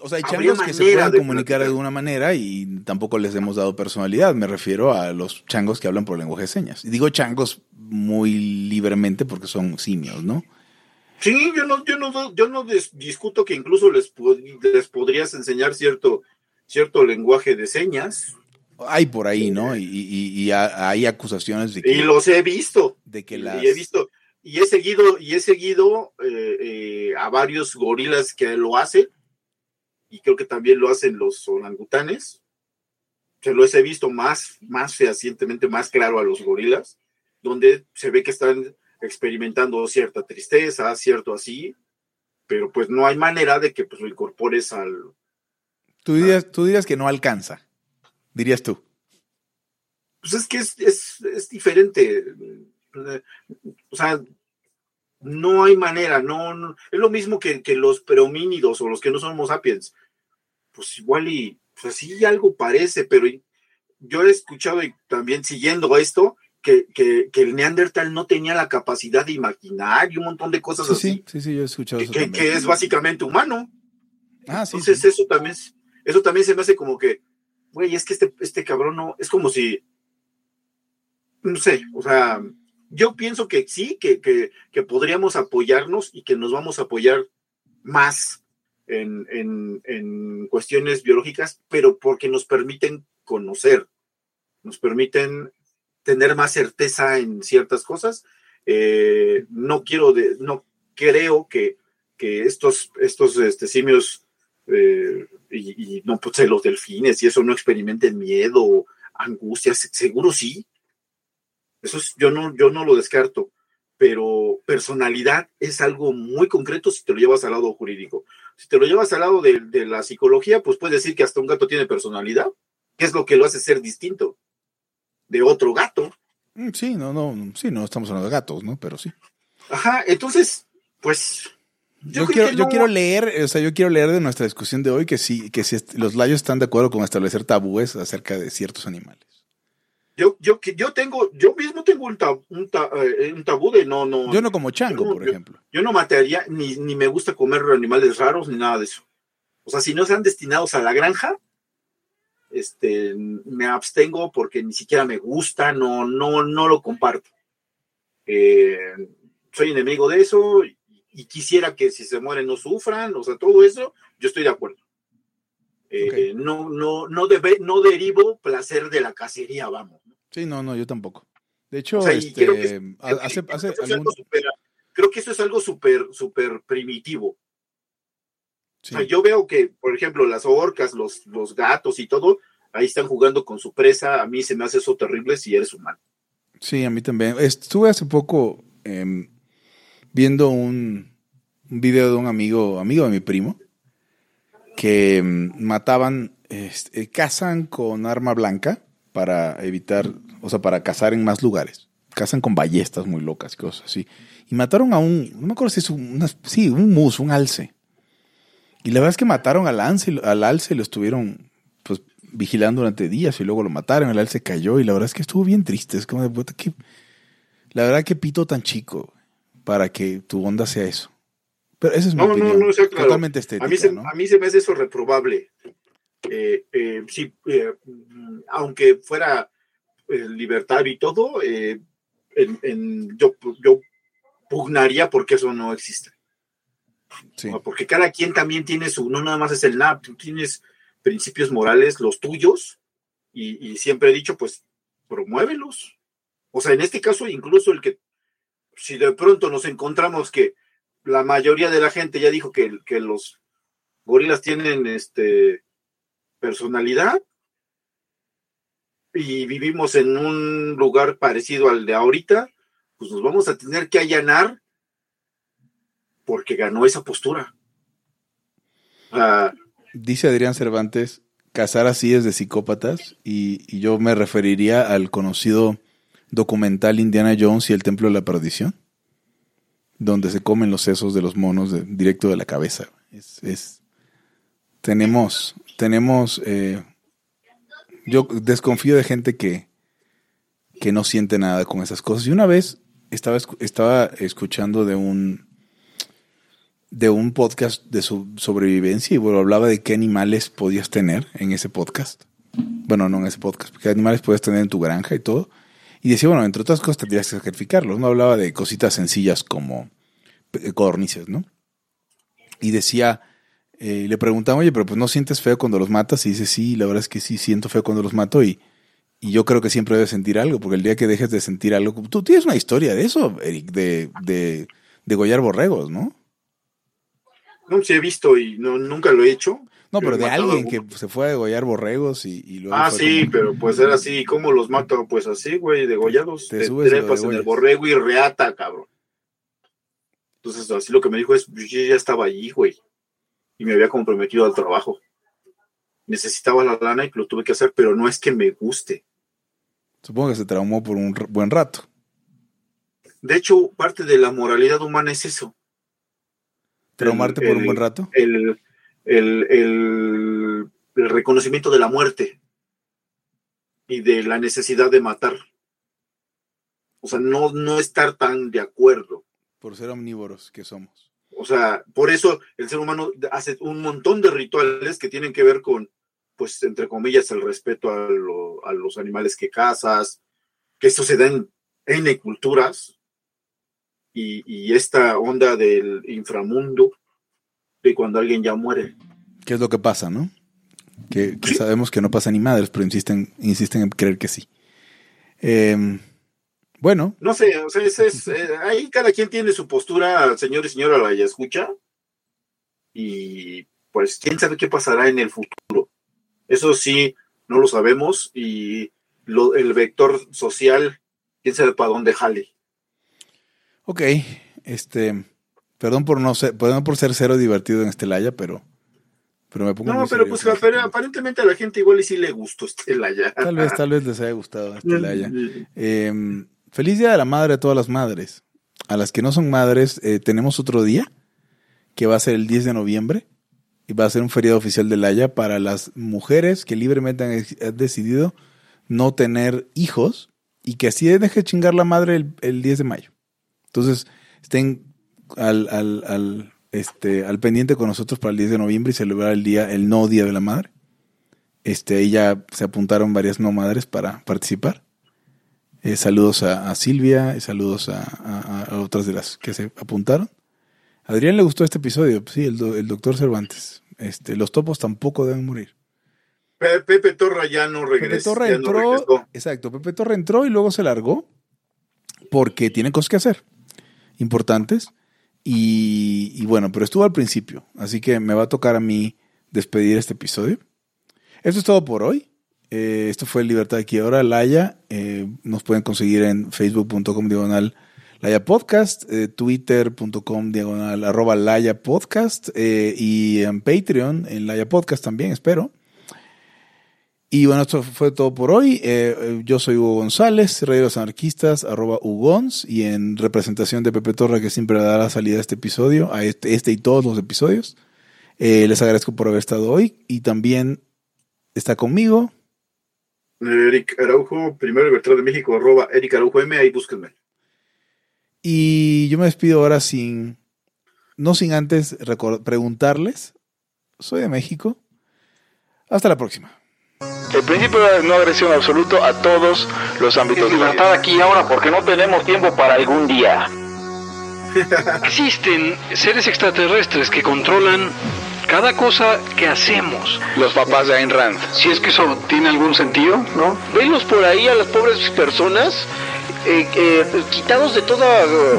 O sea, hay changos que se pueden de comunicar de alguna manera y tampoco les hemos dado personalidad. Me refiero a los changos que hablan por lenguaje de señas. Y digo changos muy libremente porque son simios, ¿no? Sí, yo no, yo no, yo no dis- discuto que incluso les, les podrías enseñar cierto, cierto lenguaje de señas, Hay por ahí, ¿no? Y, y- y ha- hay acusaciones de que, y los he visto. de que y las... he visto y he seguido y he seguido eh, eh, a varios gorilas que lo hacen y creo que también lo hacen los orangutanes se los he visto más más fehacientemente más claro a los gorilas donde se ve que están experimentando cierta tristeza cierto así pero pues no hay manera de que pues lo incorpores al Tú dirías, tú dirías que no alcanza, dirías tú. pues es que es, es, es diferente. O sea, no hay manera, no, no- es lo mismo que, que los prehomínidos o los que no somos sapiens. Pues igual y, pues sí, algo parece, pero yo he escuchado y también siguiendo esto, que, que, que el Neandertal no tenía la capacidad de imaginar y un montón de cosas Sí, así, sí, sí, sí, yo he escuchado que, eso que- es básicamente humano. Ah, sí, Entonces sí. eso también es- eso también se me hace como que, güey, es que este, este cabrón no, es como si, no sé, o sea, yo pienso que sí, que, que, que podríamos apoyarnos y que nos vamos a apoyar más en, en, en cuestiones biológicas, pero porque nos permiten conocer, nos permiten tener más certeza en ciertas cosas. Eh, no quiero, de, no creo que, que estos, estos este, simios eh, y, y no pues los delfines y eso no experimenten miedo, angustia, se- seguro sí. Eso es- yo no, yo no lo descarto, pero personalidad es algo muy concreto si te lo llevas al lado jurídico. Si te lo llevas al lado de la psicología, pues puedes decir que hasta un gato tiene personalidad, que es lo que lo hace ser distinto de otro gato. Mm, Sí, no, no, sí, no estamos hablando de gatos, ¿no? Pero sí. Ajá, entonces, pues Yo, quiero, yo no- quiero leer, o sea, yo quiero leer de nuestra discusión de hoy que sí, que si est- los layos están de acuerdo con establecer tabúes acerca de ciertos animales. Yo, yo, yo tengo, yo mismo tengo un, tab- un, ta- eh, un tabú de no, no, Yo no como chango, por yo- ejemplo. yo no mataría, ni, ni me gusta comer animales raros, ni nada de eso. O sea, si no sean destinados a la granja, este, me abstengo porque ni siquiera me gusta, no, no, no lo comparto. Eh, soy enemigo de eso y, y quisiera que si se mueren no sufran, o sea, todo eso, yo estoy de acuerdo. Eh, No, no, no, debe, no derivo placer de la cacería, vamos. Sí, no, no, yo tampoco. De hecho, creo que eso es algo súper, súper primitivo. Sí. O sea, yo veo que, por ejemplo, las orcas, los, los gatos y todo, ahí están jugando con su presa. A mí se me hace eso terrible si eres humano. Sí, a mí también. Estuve hace poco em, viendo un, un video de un amigo, amigo de mi primo, que em, mataban, este, cazan con arma blanca para evitar, o sea, para cazar en más lugares. Cazan con ballestas muy locas y cosas así. Y mataron a un, no me acuerdo si es un, una- sí, un mus, un alce. Y la verdad es que mataron al alce, y lo- al alce y lo estuvieron pues vigilando durante días y luego lo mataron, el alce cayó y la verdad es que estuvo bien triste. Es como de puta que. La verdad que pito tan chico para que tu onda sea eso. Pero esa es mi No, opinión. no, o sea, claro. Totalmente estética, A mí, se, ¿no? a mí se me hace eso reprobable. Eh, eh, sí, eh, mm, aunque fuera libertario y todo, en- en- yo, yo pugnaría porque eso no existe. Porque cada quien también tiene su, no nada más es el NAP, tú tienes principios morales, los tuyos, y, y siempre he dicho, pues, promuévelos. O sea, en este caso, incluso el que, si de pronto nos encontramos que la mayoría de la gente ya dijo que, que los gorilas tienen este personalidad y vivimos en un lugar parecido al de ahorita, pues nos vamos a tener que allanar porque ganó esa postura. Dice Adrián Cervantes, cazar así es de psicópatas y, yo me referiría al conocido documental Indiana Jones y el Templo de la Perdición, donde se comen los sesos de los monos directo de la cabeza. Es, es- tenemos, tenemos, eh, Yo desconfío de gente que, que no siente nada con esas cosas. Y una vez estaba, estaba escuchando de un de un podcast de su sobrevivencia y bueno, hablaba de qué animales podías tener en ese podcast. Bueno, no en ese podcast, qué animales podías tener en tu granja y todo. Y decía, bueno, entre otras cosas tendrías que sacrificarlos. No hablaba de cositas sencillas como eh, codornices, ¿no? Y decía, eh, le preguntaba, oye, pero pues no sientes feo cuando los matas. Y dice, sí, la verdad es que sí, siento feo cuando los mato. Y, y yo creo que siempre debes sentir algo, porque el día que dejes de sentir algo, tú tienes una historia de eso, Eric, de, de, de gollar borregos, ¿no? No, sí he visto y no, nunca lo he hecho. No, pero Pero de alguien que se fue a degollar borregos y, y luego. Ah, sí, como- pero pues era así. ¿Cómo los mato? Pues así, güey, degollados. Te Te, subes trepas en el borrego y reata, cabrón. Entonces, así lo que me dijo es, yo ya estaba allí, güey. Y me había comprometido al trabajo. Necesitaba la lana y lo tuve que hacer, pero no es que me guste. Supongo que se traumó por un buen rato. De hecho, parte de la moralidad humana es eso. ¿Traumarte El- por un buen rato? el, el, el, el reconocimiento de la muerte y de la necesidad de matar. O sea, no, no estar tan de acuerdo. Por ser omnívoros que somos. O sea, por eso el ser humano hace un montón de rituales que tienen que ver con, pues, entre comillas, el respeto a, lo- a los animales que cazas, que eso se da en N culturas, y, y esta onda del inframundo, de cuando alguien ya muere. ¿Qué es lo que pasa, no? Que, que Sí. sabemos que no pasa ni madres, pero insisten, insisten en creer que sí. Em, bueno, No sé, o sea, es, eh, ahí cada quien tiene su postura, señor y señora la ya escucha, y pues quién sabe qué pasará en el futuro. Eso sí, no lo sabemos, y lo- el vector social, quién sabe para dónde jale. Ok. Este, perdón por no ser, perdón por ser cero divertido en Estelaya, pero, pero me pongo No, muy pero pues pero aparentemente a la gente igual y sí le gustó Estela ya. Tal vez, tal vez les haya gustado Estelaya. Eh, feliz Día de la Madre a todas las madres. A las que no son madres, eh, tenemos otro día, que va a ser el 10 de noviembre, y va a ser un feriado oficial de Laya para las mujeres que libremente han decidido no tener hijos y que así deje chingar la madre el, el 10 de mayo. Entonces, estén al, al, al, este, al pendiente con nosotros para el 10 de noviembre y celebrar el día, el no día de la madre. Este, ahí ya se apuntaron varias no madres para participar. Eh, saludos a, a Silvia y saludos a, a- a otras de las que se apuntaron. A Adrián le gustó este episodio, sí, el, do- el doctor Cervantes. Este, los topos tampoco deben morir. Pe- Pepe Torra ya no Pepe regresa. Torra no entró, regresó. exacto, Pepe Torra entró y luego se largó porque tiene cosas que hacer, importantes. Y, y bueno, pero estuvo al principio, así que me va a tocar a mí despedir este episodio. Esto es todo por hoy. Eh, esto fue Libertad aquí ahora, Laya. Eh, nos pueden conseguir en facebook.com diagonal Laya Podcast, eh, twitter.com diagonal arroba Laya Podcast eh, y en Patreon en Laya Podcast también, espero. Y bueno, esto fue todo por hoy. Eh, eh, yo soy Hugo González, Rey de los Anarquistas, arroba Ugons, y en representación de Pepe Torra, que siempre da la salida a este episodio, a este, este y todos los episodios. Eh, les agradezco por haber estado hoy y también está conmigo. Eric Araujo, primero libertad de México, arroba Eric Araujo M, ahí búsquenme. Y yo me despido ahora sin, no sin antes preguntarles, soy de México. Hasta la próxima. El principio de no agresión absoluto a todos los ámbitos de la vida. Libertad aquí y ahora porque no tenemos tiempo para algún día. Existen seres extraterrestres que controlan cada cosa que hacemos. Los papás de Ayn Rand. Si es que eso tiene algún sentido, ¿no? Venlos por ahí a las pobres personas eh, eh, quitados de toda eh,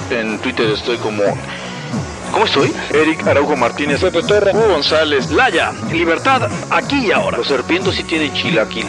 En Twitter estoy como ¿Cómo estoy? Eric Araujo Martínez, Pepe Torra, Hugo González, Laya, libertad aquí y ahora. Los serpientes sí tienen chilaquil.